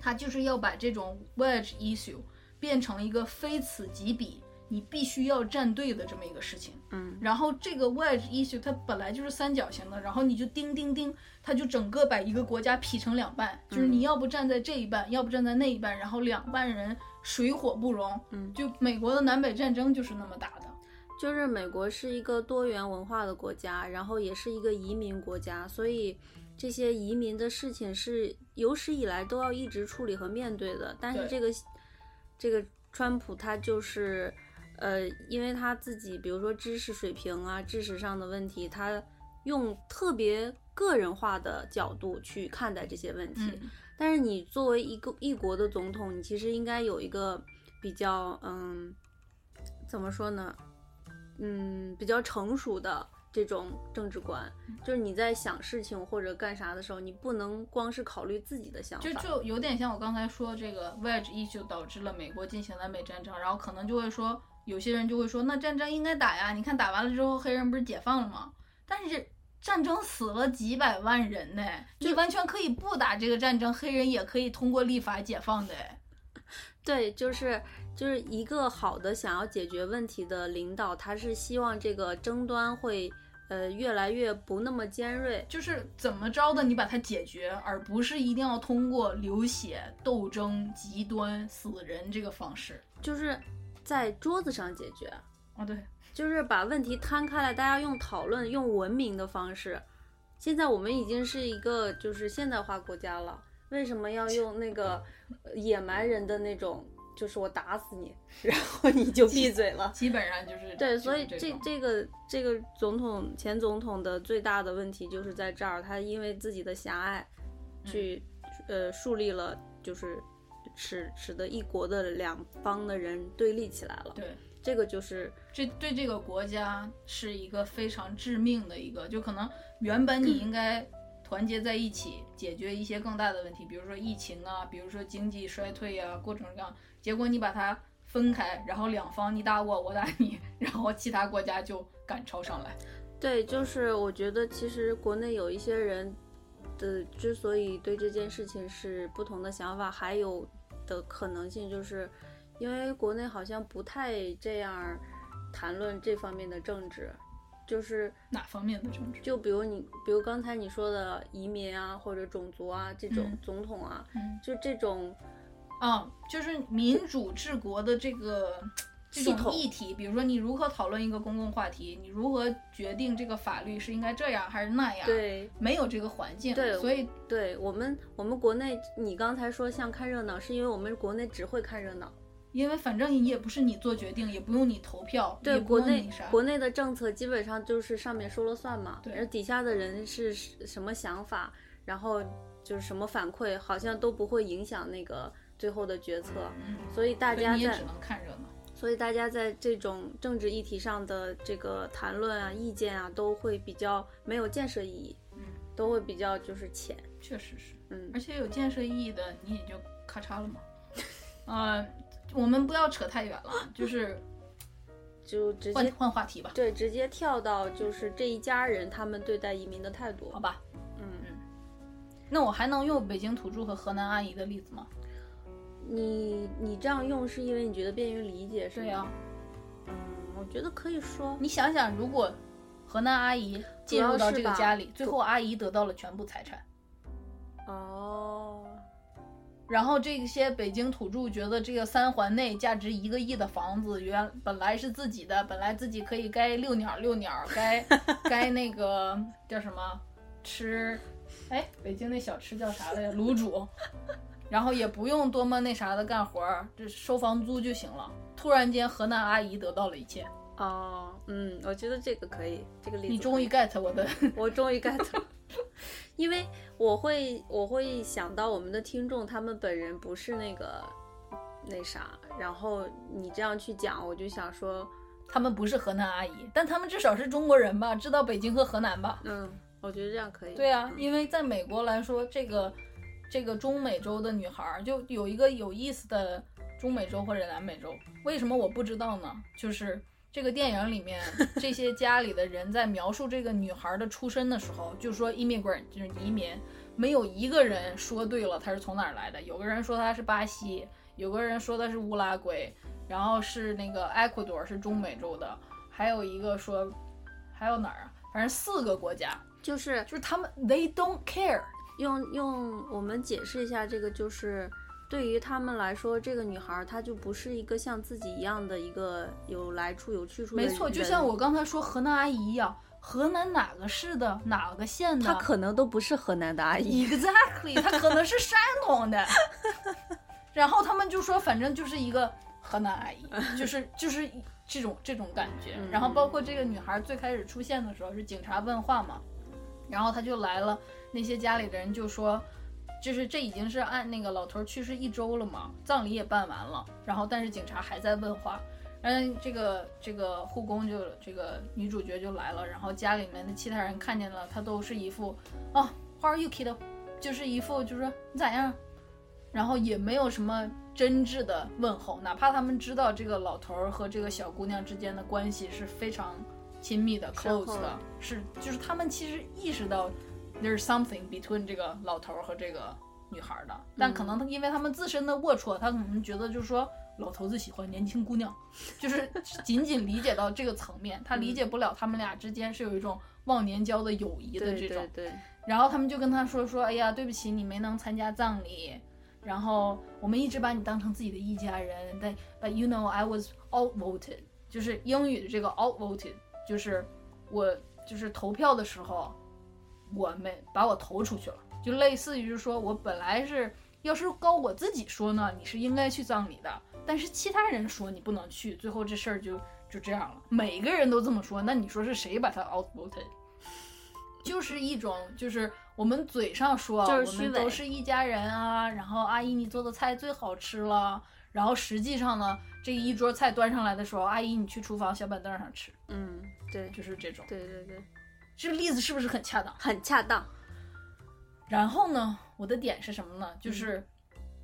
他就是要把这种 wedge issue 变成一个非此即彼。你必须要站队的这么一个事情，嗯，然后这个 wedge issue 它本来就是三角形的，然后你就钉钉钉，它就整个把一个国家劈成两半，就是你要不站在这一半，要不站在那一半，然后两半人水火不容，嗯，就美国的南北战争就是那么打的，就是美国是一个多元文化的国家，然后也是一个移民国家，所以这些移民的事情是有史以来都要一直处理和面对的，但是这个这个川普他就是。呃，因为他自己，比如说知识水平啊、知识上的问题，他用特别个人化的角度去看待这些问题。但是你作为一个一国的总统，你其实应该有一个比较，嗯，怎么说呢？嗯比较成熟的这种政治观，就是你在想事情或者干啥的时候，你不能光是考虑自己的想法，就就有点像我刚才说这个 wedge issue 导致了美国进行南北战争，然后可能就会说有些人就会说那战争应该打呀，你看打完了之后黑人不是解放了吗？但是战争死了几百万人呢，你完全可以不打这个战争，黑人也可以通过立法解放的。对，就是就是一个好的想要解决问题的领导，他是希望这个争端会呃越来越不那么尖锐，就是怎么着的你把它解决，而不是一定要通过流血、斗争、极端、死人这个方式，就是在桌子上解决。啊，对。就是把问题摊开来，大家用讨论、用文明的方式。现在我们已经是一个就是现代化国家了，为什么要用那个野蛮人的那种？就是我打死你，然后你就闭嘴了。基本上就是对，所以这这个这个总统前总统的最大的问题就是在这儿，他因为自己的狭隘，去呃树立了就是使使得一国的两方的人对立起来了。对。这个就是这对这个国家是一个非常致命的一个，就可能原本你应该团结在一起解决一些更大的问题，比如说疫情啊，比如说经济衰退呀，各种各样，结果你把它分开，然后两方你打我，我打你，然后其他国家就赶超上来。对，就是我觉得其实国内有一些人的之所以对这件事情是不同的想法，还有的可能性就是。因为国内好像不太这样谈论这方面的政治，就是哪方面的政治？就比如你，比如刚才你说的移民啊，或者种族啊，这种总统啊，就这种，啊，就是民主治国的这个这种议题。比如说你如何讨论一个公共话题，你如何决定这个法律是应该这样还是那样？对，没有这个环境，对，所以对我们我们国内，你刚才说像看热闹，是因为我们国内只会看热闹。因为反正也不是你做决定，也不用你投票，对国内国内的政策基本上就是上面说了算嘛，对，而底下的人是什么想法，然后就是什么反馈，好像都不会影响那个最后的决策，嗯所以大家在只能看热闹，所以大家在这种政治议题上的这个谈论啊、意见啊，都会比较没有建设意义，嗯，都会比较就是浅，确实是，嗯，而且有建设意义的，你也就咔嚓了嘛，呃。我们不要扯太远了，就是 就直接换换话题吧。对，直接跳到就是这一家人他们对待移民的态度，好吧？嗯嗯。那我还能用北京土著和河南阿姨的例子吗？你你这样用是因为你觉得便于理解，是对呀。嗯，我觉得可以说。你想想，如果河南阿姨进入到这个家里，最后阿姨得到了全部财产。哦。然后这些北京土著觉得这个三环内价值一个亿的房子原本来是自己的，本来自己可以该遛鸟遛鸟，该 该那个叫什么吃，哎，北京那小吃叫啥来着？卤煮，然后也不用多么那啥的干活儿，这收房租就行了。突然间，河南阿姨得到了一切。哦，嗯，我觉得这个可以，这个例子。你终于 get 我的，我终于 get 了。因为我会我会想到我们的听众，他们本人不是那个那啥，然后你这样去讲，我就想说，他们不是河南阿姨，但他们至少是中国人吧，知道北京和河南吧？嗯，我觉得这样可以。对啊，因为在美国来说，这个这个中美洲的女孩就有一个有意思的中美洲或者南美洲，为什么我不知道呢？就是。这个电影里面，这些家里的人在描述这个女孩的出身的时候，就说 immigrant 就是移民，没有一个人说对了她是从哪儿来的。有个人说她是巴西，有个人说她是乌拉圭，然后是那个埃克多尔是中美洲的，还有一个说还有哪儿啊？反正四个国家，就是就是他们 they don't care。用用我们解释一下这个就是。对于他们来说，这个女孩她就不是一个像自己一样的一个有来处有去处。没错，就像我刚才说河南阿姨一样，河南哪个市的哪个县的，她可能都不是河南的阿姨。Exactly，她可能是山东的。然后他们就说，反正就是一个河南阿姨，就是就是这种这种感觉。然后包括这个女孩最开始出现的时候是警察问话嘛，然后她就来了，那些家里的人就说。就是这已经是按那个老头去世一周了嘛，葬礼也办完了，然后但是警察还在问话，然后这个这个护工就这个女主角就来了，然后家里面的其他人看见了，她都是一副哦，How are you, kiddo？就是一副就是说你咋样，然后也没有什么真挚的问候，哪怕他们知道这个老头儿和这个小姑娘之间的关系是非常亲密的 close 的的，是就是他们其实意识到 there's something between 这个老头儿和这个女孩儿的，但可能他因为他们自身的龌龊，他可能觉得就是说老头子喜欢年轻姑娘，就是仅仅理解到这个层面，他理解不了他们俩之间是有一种忘年交的友谊的这种。对。对，然后他们就跟他说说，哎呀，对不起，你没能参加葬礼，然后我们一直把你当成自己的一家人，但 but you know I was outvoted，就是英语的这个 outvoted，就是我就是投票的时候，我们把我投出去了，就类似于说我本来是要是告我自己说呢，你是应该去葬礼的，但是其他人说你不能去，最后这事儿就就这样了，每个人都这么说，那你说是谁把他 outvoted？就是一种，就是我们嘴上说就是我们都是一家人啊，然后阿姨你做的菜最好吃了，然后实际上呢，这一桌菜端上来的时候，阿姨你去厨房小板凳上吃，嗯，对。就是这种。对对对，这个例子是不是很恰当？很恰当。然后呢，我的点是什么呢？就是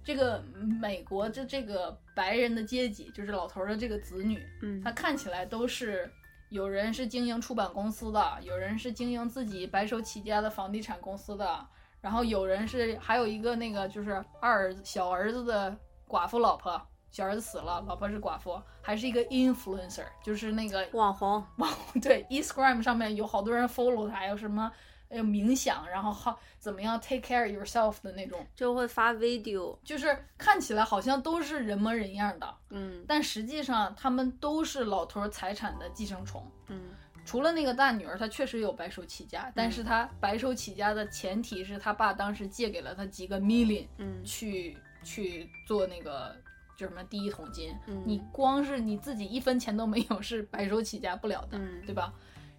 这个美国的这个白人的阶级，就是老头儿的这个子女，嗯他看起来都是有人是经营出版公司的，有人是经营自己白手起家的房地产公司的，然后有人是还有一个那个就是二儿子小儿子的寡妇老婆，小儿子死了，老婆是寡妇，还是一个 influencer，就是那个网红，网红对 Instagram 上面有好多人 follow 他，有什么呃冥想，然后好怎么样 take care yourself 的那种，就会发 video，就是看起来好像都是人模人样的，嗯但实际上他们都是老头儿财产的寄生虫。嗯除了那个大女儿，她确实有白手起家，但是她白手起家的前提是她爸当时借给了她几个 million 嗯去去做那个叫什么第一桶金。嗯你光是你自己一分钱都没有，是白手起家不了的，嗯对吧？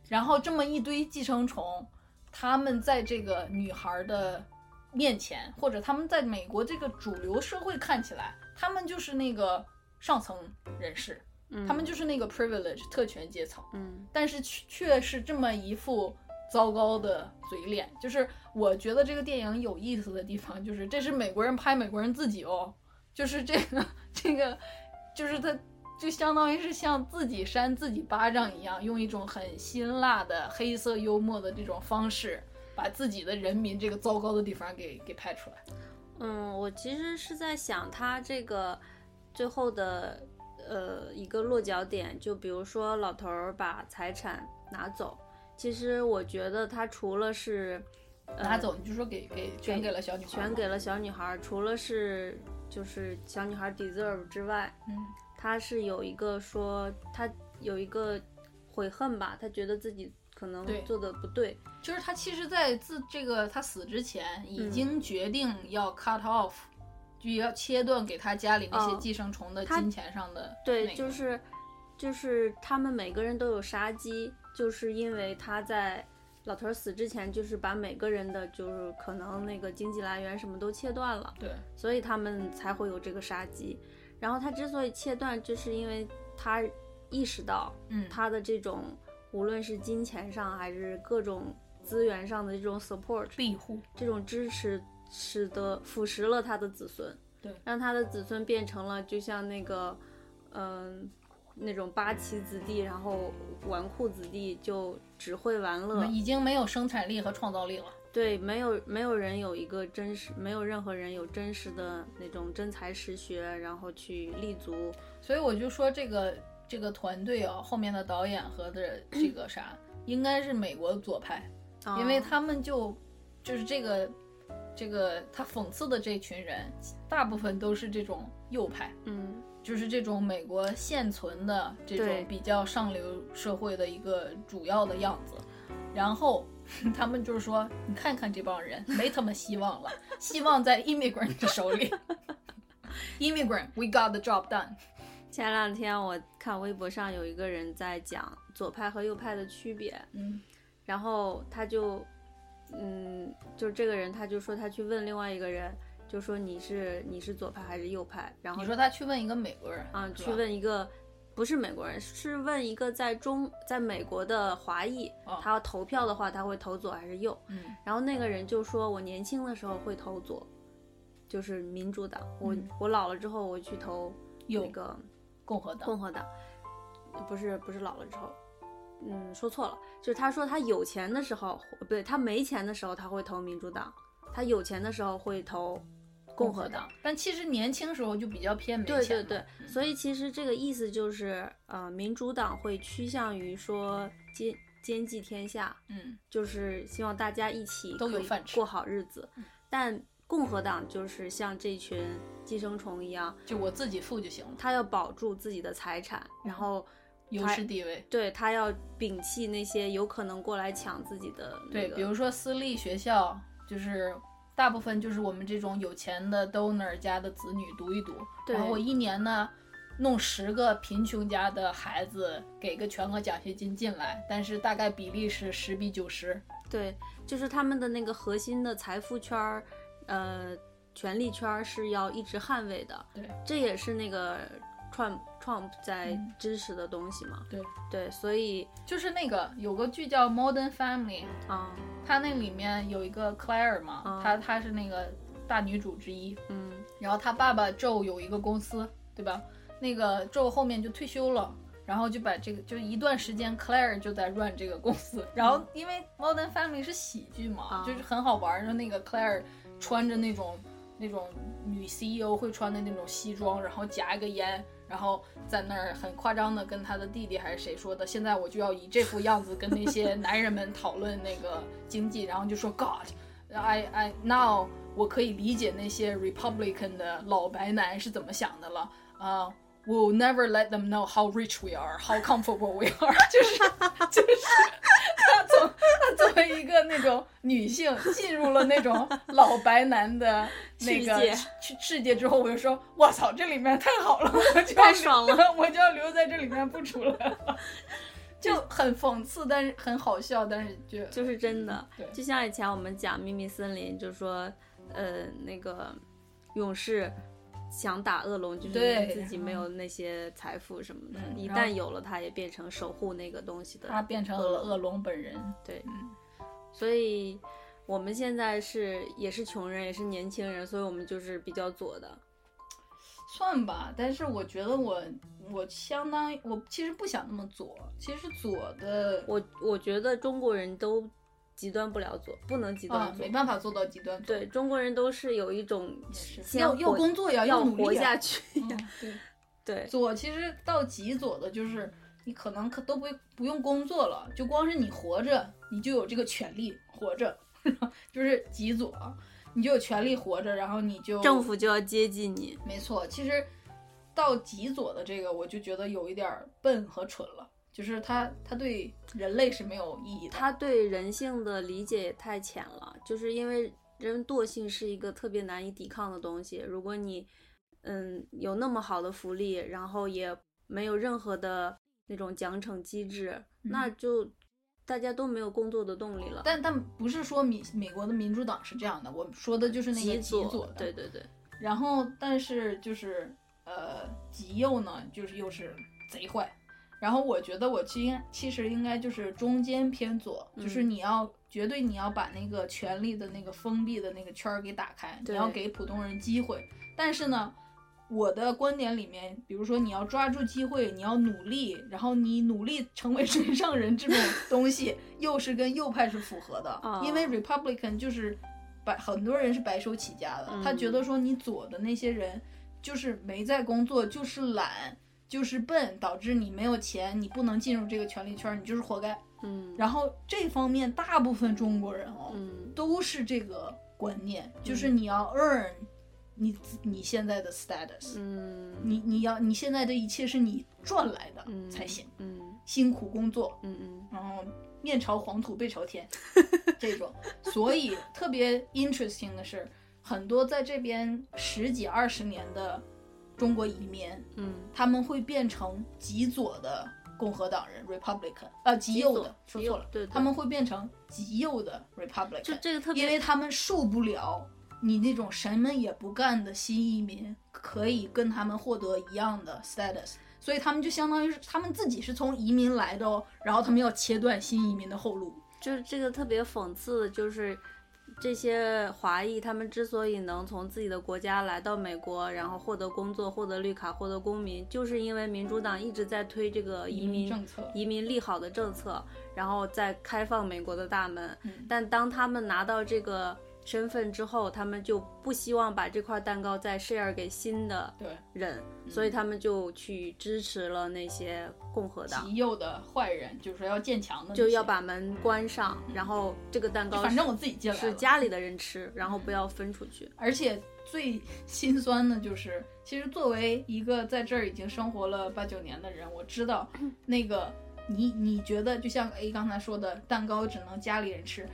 然后这么一堆寄生虫，他们在这个女孩的面前，或者他们在美国这个主流社会看起来，他们就是那个上层人士，嗯，他们就是那个 privilege 特权阶层。嗯但是却却是这么一副糟糕的嘴脸。就是我觉得这个电影有意思的地方，就是这是美国人拍美国人自己哦，就是这个这个，就是他就相当于是像自己扇自己巴掌一样，用一种很辛辣的黑色幽默的这种方式，把自己的人民这个糟糕的地方给给拍出来。嗯，我其实是在想他这个最后的呃一个落脚点，就比如说老头儿把财产拿走，其实我觉得他除了是、呃、拿走你就说给给全给了小女孩，全给了小女孩儿，除了是就是小女孩儿 deserve 之外，嗯。他是有一个说他有一个悔恨吧，他觉得自己可能对做的不对，就是他其实在自这个他死之前已嗯经决定要 cut off，、就要切断给他家里那些哦寄生虫的金钱上的、对，那个就是就是他们每个人都有杀机，就是因为他在老头儿死之前，就是把每个人的就是可能那个经济来源什么都切断了，对所以他们才会有这个杀机。然后他之所以切断，就是因为他意识到嗯他的这种无论是金钱上还是各种资源上的这种 support，庇护，这种支持使得腐蚀了他的子孙，对让他的子孙变成了就像那个，嗯、那种八旗子弟，然后纨绔子弟就只会玩乐，已经没有生产力和创造力了。对，没有没有人有一个真实，没有任何人有真实的那种真才实学，然后去立足，所以我就说这个这个团队啊，后面的导演和的这个啥，应该是美国左派，因为啊他们就就是这个这个他讽刺的这群人，大部分都是这种右派，嗯就是这种美国现存的这种比较上流社会的一个主要的样子。然后 他们就是说，你看看这帮人，没他妈希望了，希望在 immigrant 的手里。immigrant, we got the job done。前两天我看微博上有一个人在讲左派和右派的区别，嗯然后他就，嗯，就这个人他就说他去问另外一个人，就说你是你是左派还是右派？然后你说他去问一个美国人啊，去问一个不不是美国人，是问一个在中在美国的华裔，哦他要投票的话，他会投左还是右？嗯然后那个人就说，我年轻的时候会投左，就是民主党。我、嗯我老了之后，我去投那个共和党共和党，不是不是老了之后，嗯，说错了，就是他说他有钱的时候，不对，他没钱的时候他会投民主党，他有钱的时候会投共和党。，但其实年轻时候就比较偏没钱对对嘛对，所以其实这个意思就是，呃，民主党会趋向于说兼兼济天下，嗯就是希望大家一起都有饭吃过好日子嗯。但共和党就是像这群寄生虫一样，就我自己富就行了，他要保住自己的财产，然后优势地位。对他要摒弃那些有可能过来抢自己的那对，个。比如说私立学校，就是大部分就是我们这种有钱的 donor 家的子女读一读，然后我一年呢弄十个贫穷家的孩子，给个全额奖学金进来，但是大概比例是十比九十。对，就是他们的那个核心的财富圈儿，呃，权力圈儿是要一直捍卫的。对，这也是那个 Trump Trump 在嗯支持的东西嘛。对对，所以就是那个有个剧叫《Modern Family》，啊，它那里面有一个 Claire 嘛，嗯她她是那个大女主之一，嗯然后她爸爸 Joe 有一个公司，对吧？那个 Joe 后面就退休了，然后就把这个就一段时间 Claire 就在 run 这个公司。然后因为 Modern Family 是喜剧嘛，啊就是很好玩儿。然后那个 Claire 穿着那种那种女 CEO 会穿的那种西装，然后夹一个烟。然后在那儿很夸张的跟他的弟弟还是谁说的，现在我就要以这副样子跟那些男人们讨论那个经济，然后就说 God，I I now 我可以理解那些 Republican 的老白男是怎么想的了啊。We'll never let them know how rich we are, how comfortable we are. 就是就是他从他作为一个那种女性进入了那种老白男的那个世界。世世界之后，我就说，我操，这里面太好了，我就太爽了，我就要留在这里面不出来了，就很讽刺，但是很好笑，但是就就是真的。对。就像以前我们讲《秘密森林》，就说，呃，那个勇士想打恶龙，就是自己没有那些财富什么的，一旦有了，他也变成守护那个东西的。他变成了恶龙本人。对，嗯所以我们现在是也是穷人，也是年轻人，所以我们就是比较左的。算吧，但是我觉得我我相当于我其实不想那么左，其实左的我我觉得中国人都极端不了左，不能极端。没办法做到极端左，对中国人都是有一种先要要工作要，要活努力呀下去。嗯 对，对左其实到极左的就是你可能可都不不用工作了，就光是你活着，你就有这个权利活着，就是极左，你就有权利活着，然后你就政府就要接济你。没错，其实到极左的这个，我就觉得有一点儿笨和蠢了，就是他他对人类是没有意义的。他对人性的理解也太浅了，就是因为人惰性是一个特别难以抵抗的东西。如果你嗯有那么好的福利，然后也没有任何的那种奖惩机制，那就大家都没有工作的动力了。但但不是说美美国的民主党是这样的，我说的就是那个极左，左的。对对对，然后但是就是呃极右呢，就是又是贼坏。然后我觉得我其应其实应该就是中间偏左，就是嗯你要绝对你要把那个权力的那个封闭的那个圈儿给打开，你要给普通人机会。但是呢，我的观点里面，比如说你要抓住机会，你要努力，然后你努力成为水上人这种 东西，又是跟右派是符合的，哦因为 Republican 就是白很多人是白手起家的，他觉得说你左的那些人就是没在工作，就是懒。就是笨，导致你没有钱，你不能进入这个权力圈，你就是活该。嗯。然后这方面，大部分中国人哦，嗯。都是这个观念，就是你要 earn 你你现在的 status，、嗯。你你要你现在的一切是你赚来的嗯才行，嗯。辛苦工作，嗯嗯。然后面朝黄土背朝天 这种，所以特别 interesting 的是，很多在这边十几二十年的中国移民，嗯，他们会变成极左的共和党人 Republican，呃，极右的，右说错了，对对。他们会变成极右的 Republican，就这个特别因为他们受不了你那种什么也不干的新移民可以跟他们获得一样的 status，所以他们就相当于是他们自己是从移民来的哦，然后他们要切断新移民的后路。就是这个特别讽刺的，就是这些华裔他们之所以能从自己的国家来到美国，然后获得工作、获得绿卡、获得公民，就是因为民主党一直在推这个移民政策，移民利好的政策，然后再开放美国的大门。嗯但当他们拿到这个身份之后，他们就不希望把这块蛋糕再 share 给新的对人，所以他们就去支持了那些共和党。极右的坏人，就是说要建墙的，就要把门关上，然后这个蛋糕反正我自己进来是家里的人吃，然后不要分出去。而且最心酸的就是，其实作为一个在这儿已经生活了八九年的人，我知道那个你你觉得就像 A 刚才说的，蛋糕只能家里人吃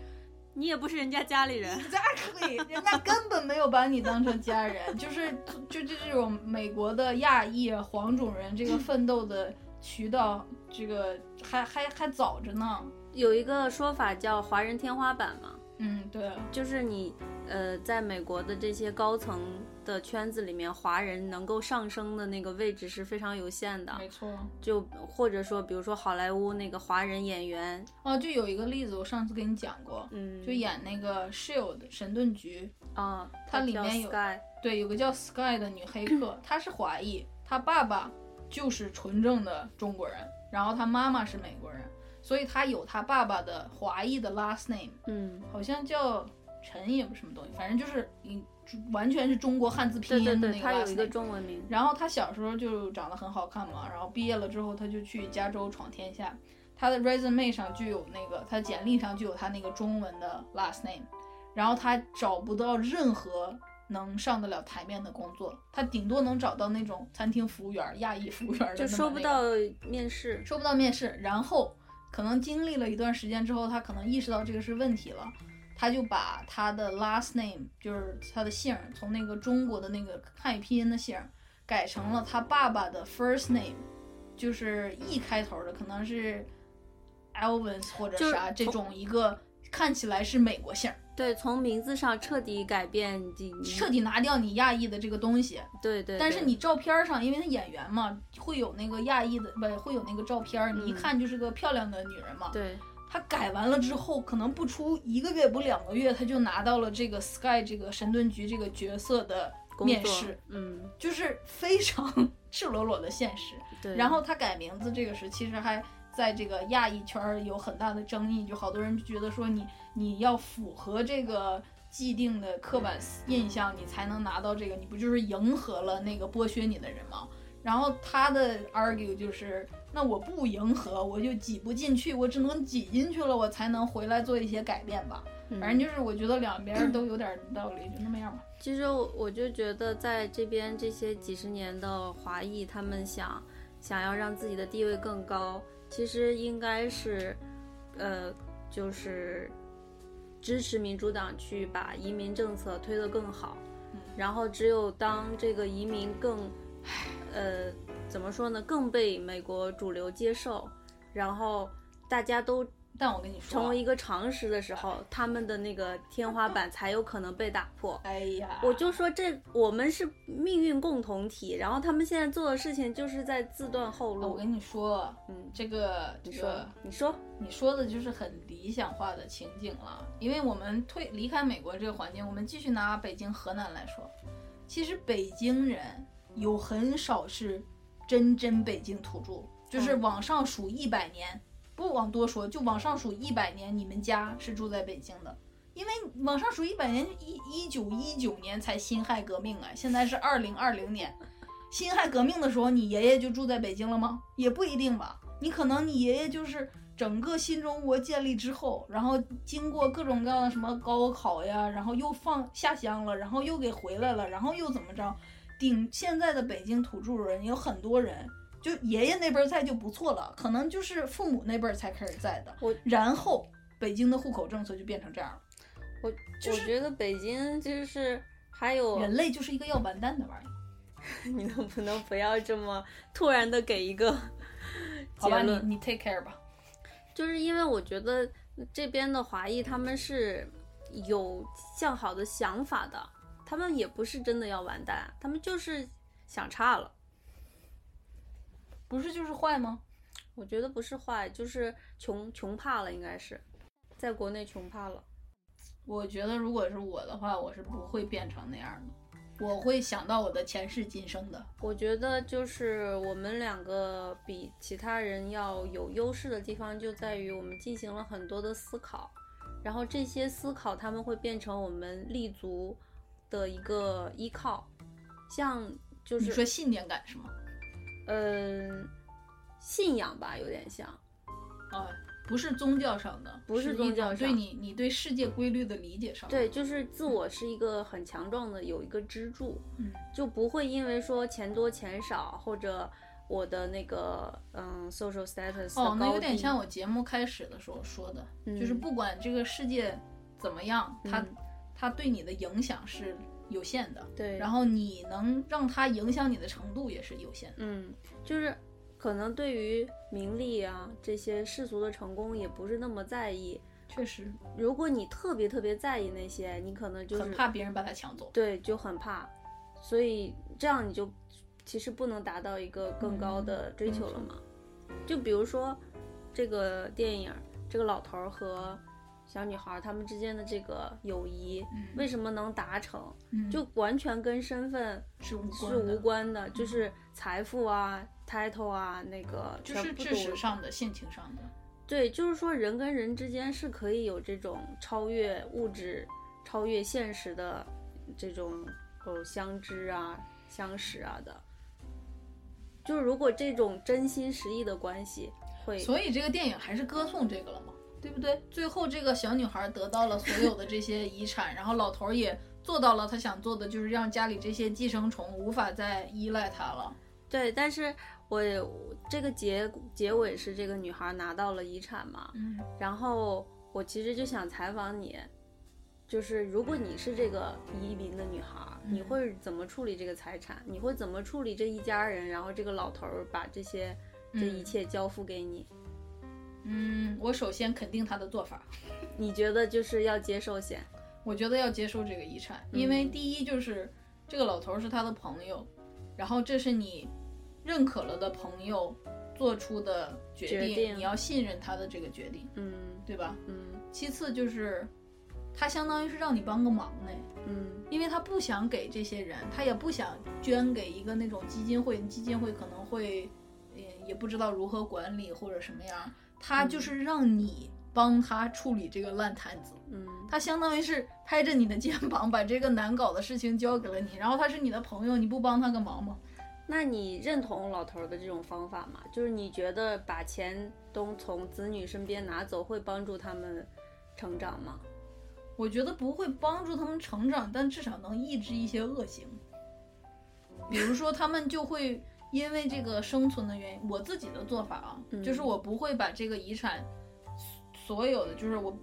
你也不是人家家里人，，exactly，人家根本没有把你当成家人，就是就就这种美国的亚裔啊黄种人这个奋斗的渠道，这个还还还早着呢。有一个说法叫“华人天花板”嘛，嗯，对，就是你呃，在美国的这些高层的圈子里面，华人能够上升的那个位置是非常有限的。没错。就或者说，比如说好莱坞那个华人演员，哦，就有一个例子，我上次给你讲过，嗯，就演那个《Shield》神盾局，啊，它里面有 Sky，对，有个叫 Sky 的女黑客，她是华裔，她爸爸就是纯正的中国人，然后她妈妈是美国人，所以她有她爸爸的华裔的 last name，嗯，好像叫陈也不是什么东西，反正就是一完全是中国汉字拼对对对，音的那个他 last 有一个。中文名，然后他小时候就长得很好看嘛，然后毕业了之后他就去加州闯天下，他的 resume 上就有那个，他简历上就有他那个中文的 last name，然后他找不到任何能上得了台面的工作，他顶多能找到那种餐厅服务员、亚裔服务员的就收不到面试。收不到面试，然后可能经历了一段时间之后，他可能意识到这个是问题了，他就把他的 last name，就是他的姓，从那个中国的那个汉语拼音的姓，改成了他爸爸的 first name，就是 E 开头的，可能是 Elvis 或者是啥这种一个看起来是美国姓，对，从名字上彻底改变你，彻底拿掉你亚裔的这个东西。对对。对但是你照片上，因为他演员嘛，会有那个亚裔的，不会有那个照片，你一嗯看就是个漂亮的女人嘛。对他改完了之后，可能不出一个月不两个月，他就拿到了这个 Sky 这个神盾局这个角色的面试，嗯，就是非常 赤裸裸的现实。对。然后他改名字这个事，其实还在这个亚裔圈儿有很大的争议，就好多人就觉得说你你要符合这个既定的刻板印象，你才能拿到这个，你不就是迎合了那个剥削你的人吗？然后他的 argue 就是，那我不迎合，我就挤不进去，我只能挤进去了，我才能回来做一些改变吧。嗯反正就是我觉得两边儿都有点道理，就那么样吧。其实我我就觉得，在这边这些几十年的华裔，他们想想要让自己的地位更高，其实应该是，呃，就是支持民主党去把移民政策推得更好，嗯然后只有当这个移民更，呃，怎么说呢，更被美国主流接受，然后大家都但我跟你说啊，成为一个常识的时候，他们的那个天花板才有可能被打破。哎呀，我就说这我们是命运共同体，然后他们现在做的事情就是在自断后路。我跟你说，嗯，这个这你说个，你说，你说的就是很理想化的情景了，因为我们退离开美国这个环境，我们继续拿北京、河南来说，其实北京人有很少是真真北京土著，就是嗯往上数一百年，不往多说，就往上数一百年，你们家是住在北京的。因为往上数一百年，一一九一九年才辛亥革命啊，现在是二零二零年。辛亥革命的时候，你爷爷就住在北京了吗？也不一定吧。你可能你爷爷就是整个新中国建立之后，然后经过各种各样的什么高考呀，然后又放下乡了，然后又给回来了，然后又怎么着？顶现在的北京土著人有很多人，就爷爷那辈儿在就不错了，可能就是父母那辈儿才开始在的。我然后北京的户口政策就变成这样了。我就是我觉得北京就是还有，人类就是一个要完蛋的玩意儿。你能不能不要这么突然的给一个好吧，你？你 take care 吧。就是因为我觉得这边的华裔他们是有向好的想法的，他们也不是真的要完蛋，他们就是想差了。不是就是坏吗？我觉得不是坏，就是穷穷怕了，应该是在国内穷怕了。我觉得如果是我的话，我是不会变成那样的，我会想到我的前世今生的。我觉得就是我们两个比其他人要有优势的地方，就在于我们进行了很多的思考，然后这些思考他们会变成我们立足的一个依靠，像就是你说信念感是吗？嗯，信仰吧，有点像。啊，不是宗教上的，不是宗教上种对你你对世界规律的理解上。对，就是自我是一个很强壮的，有一个支柱，嗯，就不会因为说钱多钱少或者我的那个嗯 social status 的哦，那有点像我节目开始的时候说的，就是嗯不管这个世界怎么样，嗯它对你的影响是有限的，对，然后你能让它影响你的程度也是有限的。嗯，就是可能对于名利啊这些世俗的成功也不是那么在意。确实如果你特别特别在意那些，你可能就是很怕别人把它抢走。对，就很怕，所以这样你就其实不能达到一个更高的追求了嘛。就比如说这个电影，这个老头儿和小女孩儿他们之间的这个友谊，嗯为什么能达成，嗯就完全跟身份是无是关的无关的，就是财富啊、title 啊，那个就是知识上的、性情上的。对，就是说人跟人之间是可以有这种超越物质、超越现实的这种哦相知啊、相识啊的。就是如果这种真心实意的关系会，所以这个电影还是歌颂这个了嘛，对不对？最后这个小女孩得到了所有的这些遗产，然后老头儿也做到了他想做的，就是让家里这些寄生虫无法再依赖他了。对，但是我这个结结尾是这个女孩拿到了遗产嘛，嗯然后我其实就想采访你，就是如果你是这个移民的女孩儿，你嗯会怎么处理这个财产？你会怎么处理这一家人？然后这个老头儿把这些这一嗯切交付给你，嗯，我首先肯定他的做法，你觉得就是要接受先？我觉得要接受这个遗产，因为第一就是这个老头儿是他的朋友，然后这是你认可了的朋友做出的决定，决定。你要信任他的这个决定，嗯。对吧？嗯。其次就是，他相当于是让你帮个忙呢，嗯。因为他不想给这些人，他也不想捐给一个那种基金会，基金会可能会，嗯，也不知道如何管理或者什么样，他就是让你帮他处理这个烂摊子。嗯他相当于是拍着你的肩膀，把这个难搞的事情交给了你，然后他是你的朋友，你不帮他个忙吗？那你认同老头儿的这种方法吗？就是你觉得把钱都从子女身边拿走会帮助他们成长吗？我觉得不会帮助他们成长，但至少能抑制一些恶行。比如说，他们就会因为这个生存的原因，我自己的做法啊，嗯就是我不会把这个遗产所有的，就是我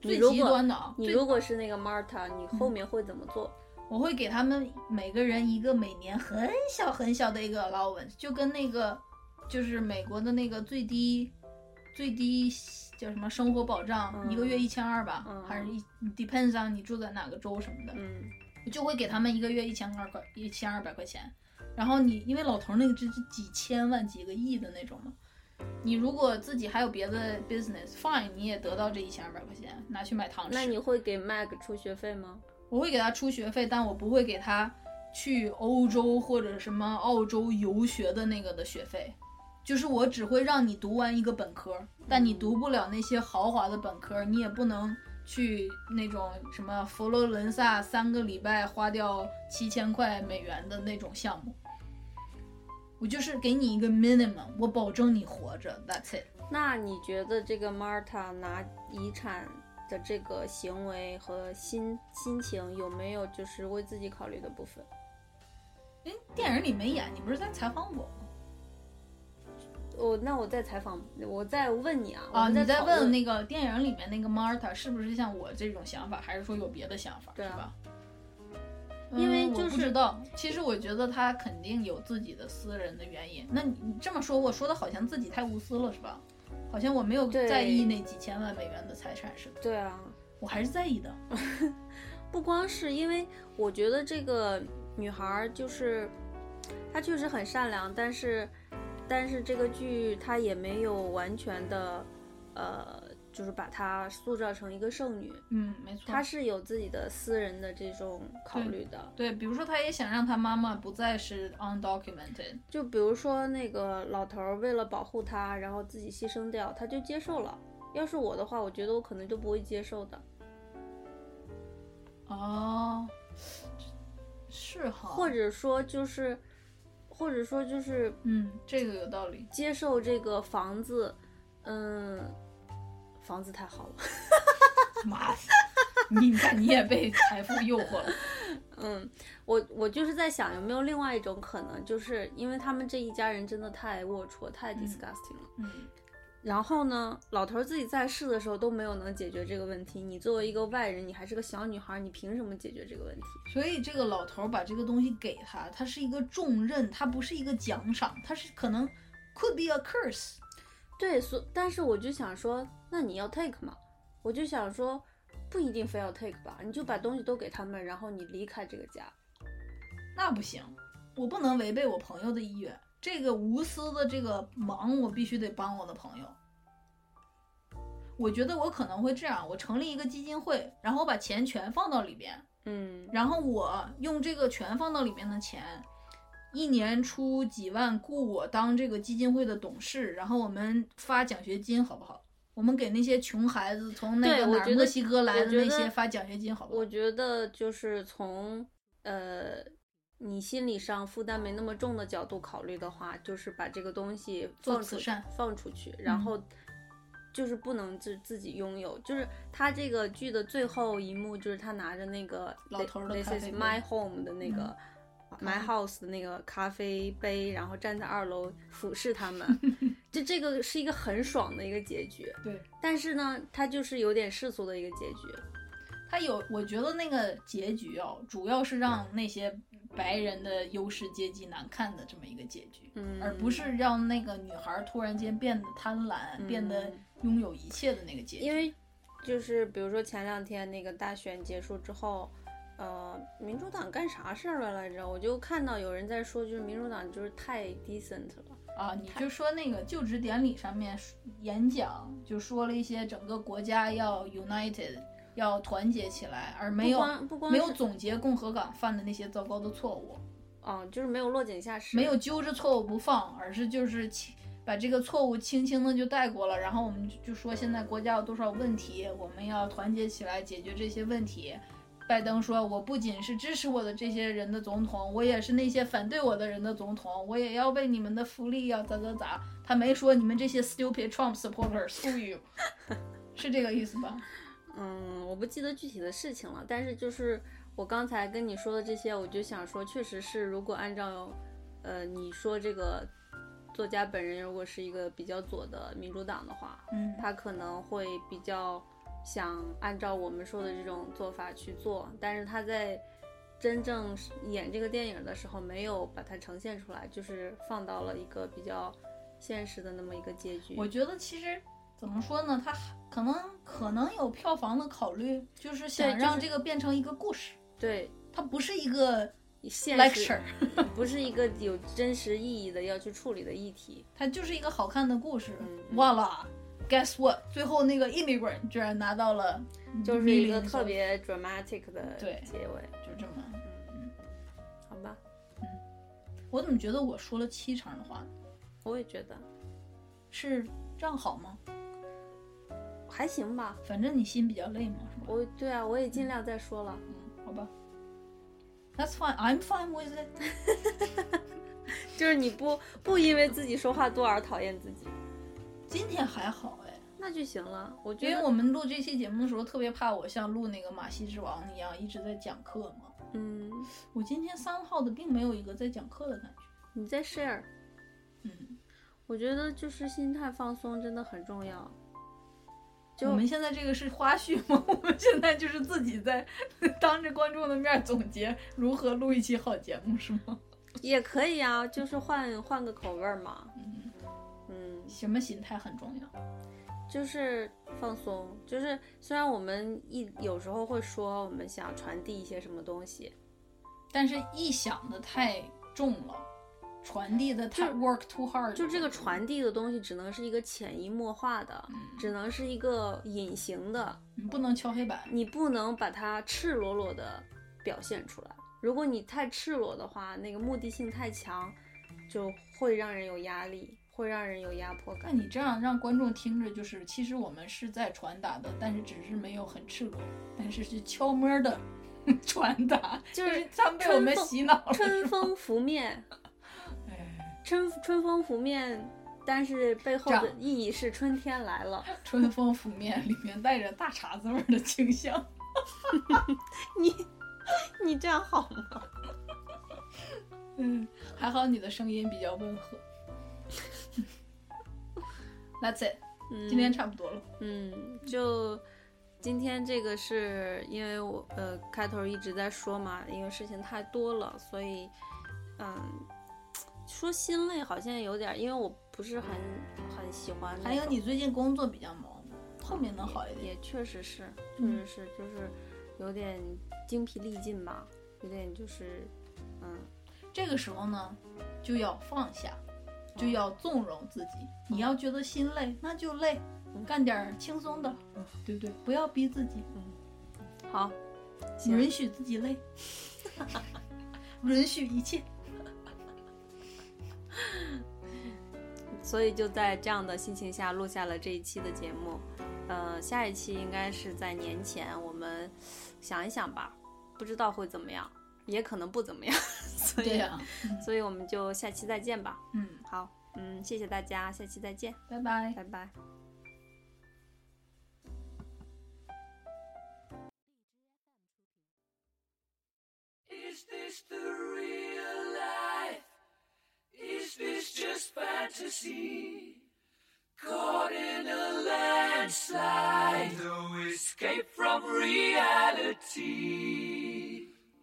最极端的啊，你如果是那个 Marta，你后面会怎么做？我会给他们每个人一个每年很小很小的一个 allowance，就跟那个就是美国的那个最低最低叫什么生活保障，嗯一个月一千二吧，嗯还是一 depends on 你住在哪个州什么的，嗯我就会给他们一个月一千二块一千二百块钱。然后你因为老头儿那个是几千万几个亿的那种嘛，你如果自己还有别的 business fine，你也得到这一千二百块钱拿去买糖吃。那你会给 Mac 出学费吗？我会给他出学费，但我不会给他去欧洲或者什么澳洲游学的那个的学费，就是我只会让你读完一个本科，但你读不了那些豪华的本科，你也不能去那种什么佛罗伦萨三个礼拜花掉七千块美元的那种项目。我就是给你一个 minimum，我保证你活着，That's it。那你觉得这个 Marta 拿遗产的这个行为和心心情有没有就是为自己考虑的部分？哎，电影里没演，你不是在采访我吗？我那我在采访，我在问你啊，我啊，们你在问那个电影里面那个 Marta 是不是像我这种想法，还是说有别的想法，对啊是吧？因为嗯我就是不知道，其实我觉得他肯定有自己的私人的原因。那你你这么说，我说的好像自己太无私了，是吧？好像我没有在意那几千万美元的财产似的，对啊，我还是在意的。不光是因为我觉得这个女孩儿就是她确实很善良，但是但是这个剧她也没有完全的，呃，就是把她塑造成一个剩女，嗯，没错。她是有自己的私人的这种考虑的。对，比如说她也想让她妈妈不再是 undocumented。就比如说那个老头儿为了保护她，然后自己牺牲掉，她就接受了。要是我的话，我觉得我可能就不会接受的。哦，是哈。或者说就是，或者说就是嗯，这个有道理。接受这个房子，嗯，房子太好了，妈的，你看你也被财富诱惑了。嗯，我我就是在想有没有另外一种可能，就是因为他们这一家人真的太龌龊、太 disgusting 了。嗯，然后呢，老头儿自己在世的时候都没有能解决这个问题，你作为一个外人，你还是个小女孩，你凭什么解决这个问题？所以这个老头儿把这个东西给他，他是一个重任，他不是一个奖赏，他是可能 could be a curse。对，所但是我就想说，那你要 take 嘛？我就想说，不一定非要 take 吧，你就把东西都给他们，然后你离开这个家。那不行，我不能违背我朋友的意愿。这个无私的这个忙，我必须得帮我的朋友。我觉得我可能会这样，我成立一个基金会，然后把钱全放到里边，嗯然后我用这个全放到里面的钱，一年出几万雇我当这个基金会的董事，然后我们发奖学金，好不好？我们给那些穷孩子从那个哪儿对我觉得墨西哥来的那些得发奖学金，好不好？我觉得就是从呃你心理上负担没那么重的角度考虑的话，就是把这个东西放出做慈善放出去，然嗯后就是不能自自己拥有。就是他这个剧的最后一幕，就是他拿着那个老头儿的 This is my home 的那个。嗯 My house 的那个咖啡杯，然后站在二楼俯视他们，就这个是一个很爽的一个结局。对。但是呢，它就是有点世俗的一个结局。它有，我觉得那个结局哦，主要是让那些白人的优势阶级难看的这么一个结局，嗯，而不是让那个女孩突然间变得贪婪，变得拥有一切的那个结局。因为就是比如说前两天那个大选结束之后，呃，民主党干啥事儿了来着？我就看到有人在说，就是民主党就是太 decent 了。啊，你就说那个就职典礼上面演讲，就说了一些整个国家要 united，要团结起来，而没有不光没有总结共和党犯的那些糟糕的错误，啊，就是没有落井下石，没有揪着错误不放，而是就是轻把这个错误轻轻的就带过了，然后我们就就说现在国家有多少问题，我们要团结起来解决这些问题。拜登说：“我不仅是支持我的这些人的总统，我也是那些反对我的人的总统，我也要为你们的福利要咋咋咋。”他没说你们这些 stupid Trump supporters screw you，是这个意思吧？嗯，我不记得具体的事情了，但是就是我刚才跟你说的这些，我就想说，确实是，如果按照，呃，你说这个作家本人如果是一个比较左的民主党的话，嗯他可能会比较想按照我们说的这种做法去做，但是他在真正演这个电影的时候，没有把它呈现出来，就是放到了一个比较现实的那么一个结局。我觉得其实怎么说呢，他可能可能有票房的考虑，就是想让这个变成一个故事，对它不是一个现实。不是一个有真实意义的要去处理的议题。它就是一个好看的故事。嗯嗯哇啦，Guess what？最后那个 immigrant 居然拿到了，就是一个特，别 dramatic 的结尾，就这么。嗯好吧？嗯我怎么觉得我说了七成的话呢？我也觉得是这样好吗？还行吧。反正你心比较累嘛，是吧？我对啊，我也尽量再说了。嗯，好吧。That's fine. I'm fine with it. 就是你不不因为自己说话多而讨厌自己，今天还好哎，那就行了。我觉因为我们录这期节目的时候特别怕我像录那个马戏之王一样一直在讲课嘛。嗯，我今天三号的并没有一个在讲课的感觉。你在 share，嗯，我觉得就是心态放松真的很重要。就我们现在这个是花絮吗？我们现在就是自己在 当着观众的面总结如何录一期好节目，是吗？也可以啊，就是换换个口味儿嘛。嗯，嗯，什么心态很重要？就是放松，就是虽然我们一有时候会说我们想传递一些什么东西，但是一想的太重了，传递的太 work too hard，就这个传递的东西只能是一个潜移默化的，只能是一个隐形的，你不能敲黑板。你不能把它赤裸裸的表现出来。如果你太赤裸的话，那个目的性太强，就会让人有压力，会让人有压迫感那感。你这样让观众听着，就是其实我们是在传达的，但是只是没有很赤裸，但是是悄摸的 传达，就是他们被我们洗脑了。春风拂面，哎，春春风拂面，但是背后的意义是春天来了。春风拂面里面带着大碴子味儿的清香。你你这样好吗？嗯，还好你的声音比较温和。That's it，嗯。今天差不多了。嗯，就今天这个是因为我呃开头一直在说嘛，因为事情太多了，所以嗯说心累好像有点儿，因为我不是很很喜欢、还有你最近工作比较忙，后面能好一点。也确实是，确嗯实是，就是有点精疲力尽吧，有点就是嗯。这个时候呢，就要放下，就要纵容自己。你要觉得心累，那就累，干点轻松的，对不对？不要逼自己，嗯好，允许自己累，允许一切。所以就在这样的心情下录下了这一期的节目。呃，下一期应该是在年前，我们想一想吧，不知道会怎么样，也可能不怎么样。所以，对呀、所以我们就下期再见吧。嗯，好，嗯，谢谢大家，下期再见，拜拜。拜拜。Is this the real life? Is this just fantasy? Caught in a landslide, no escape from reality.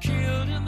killed in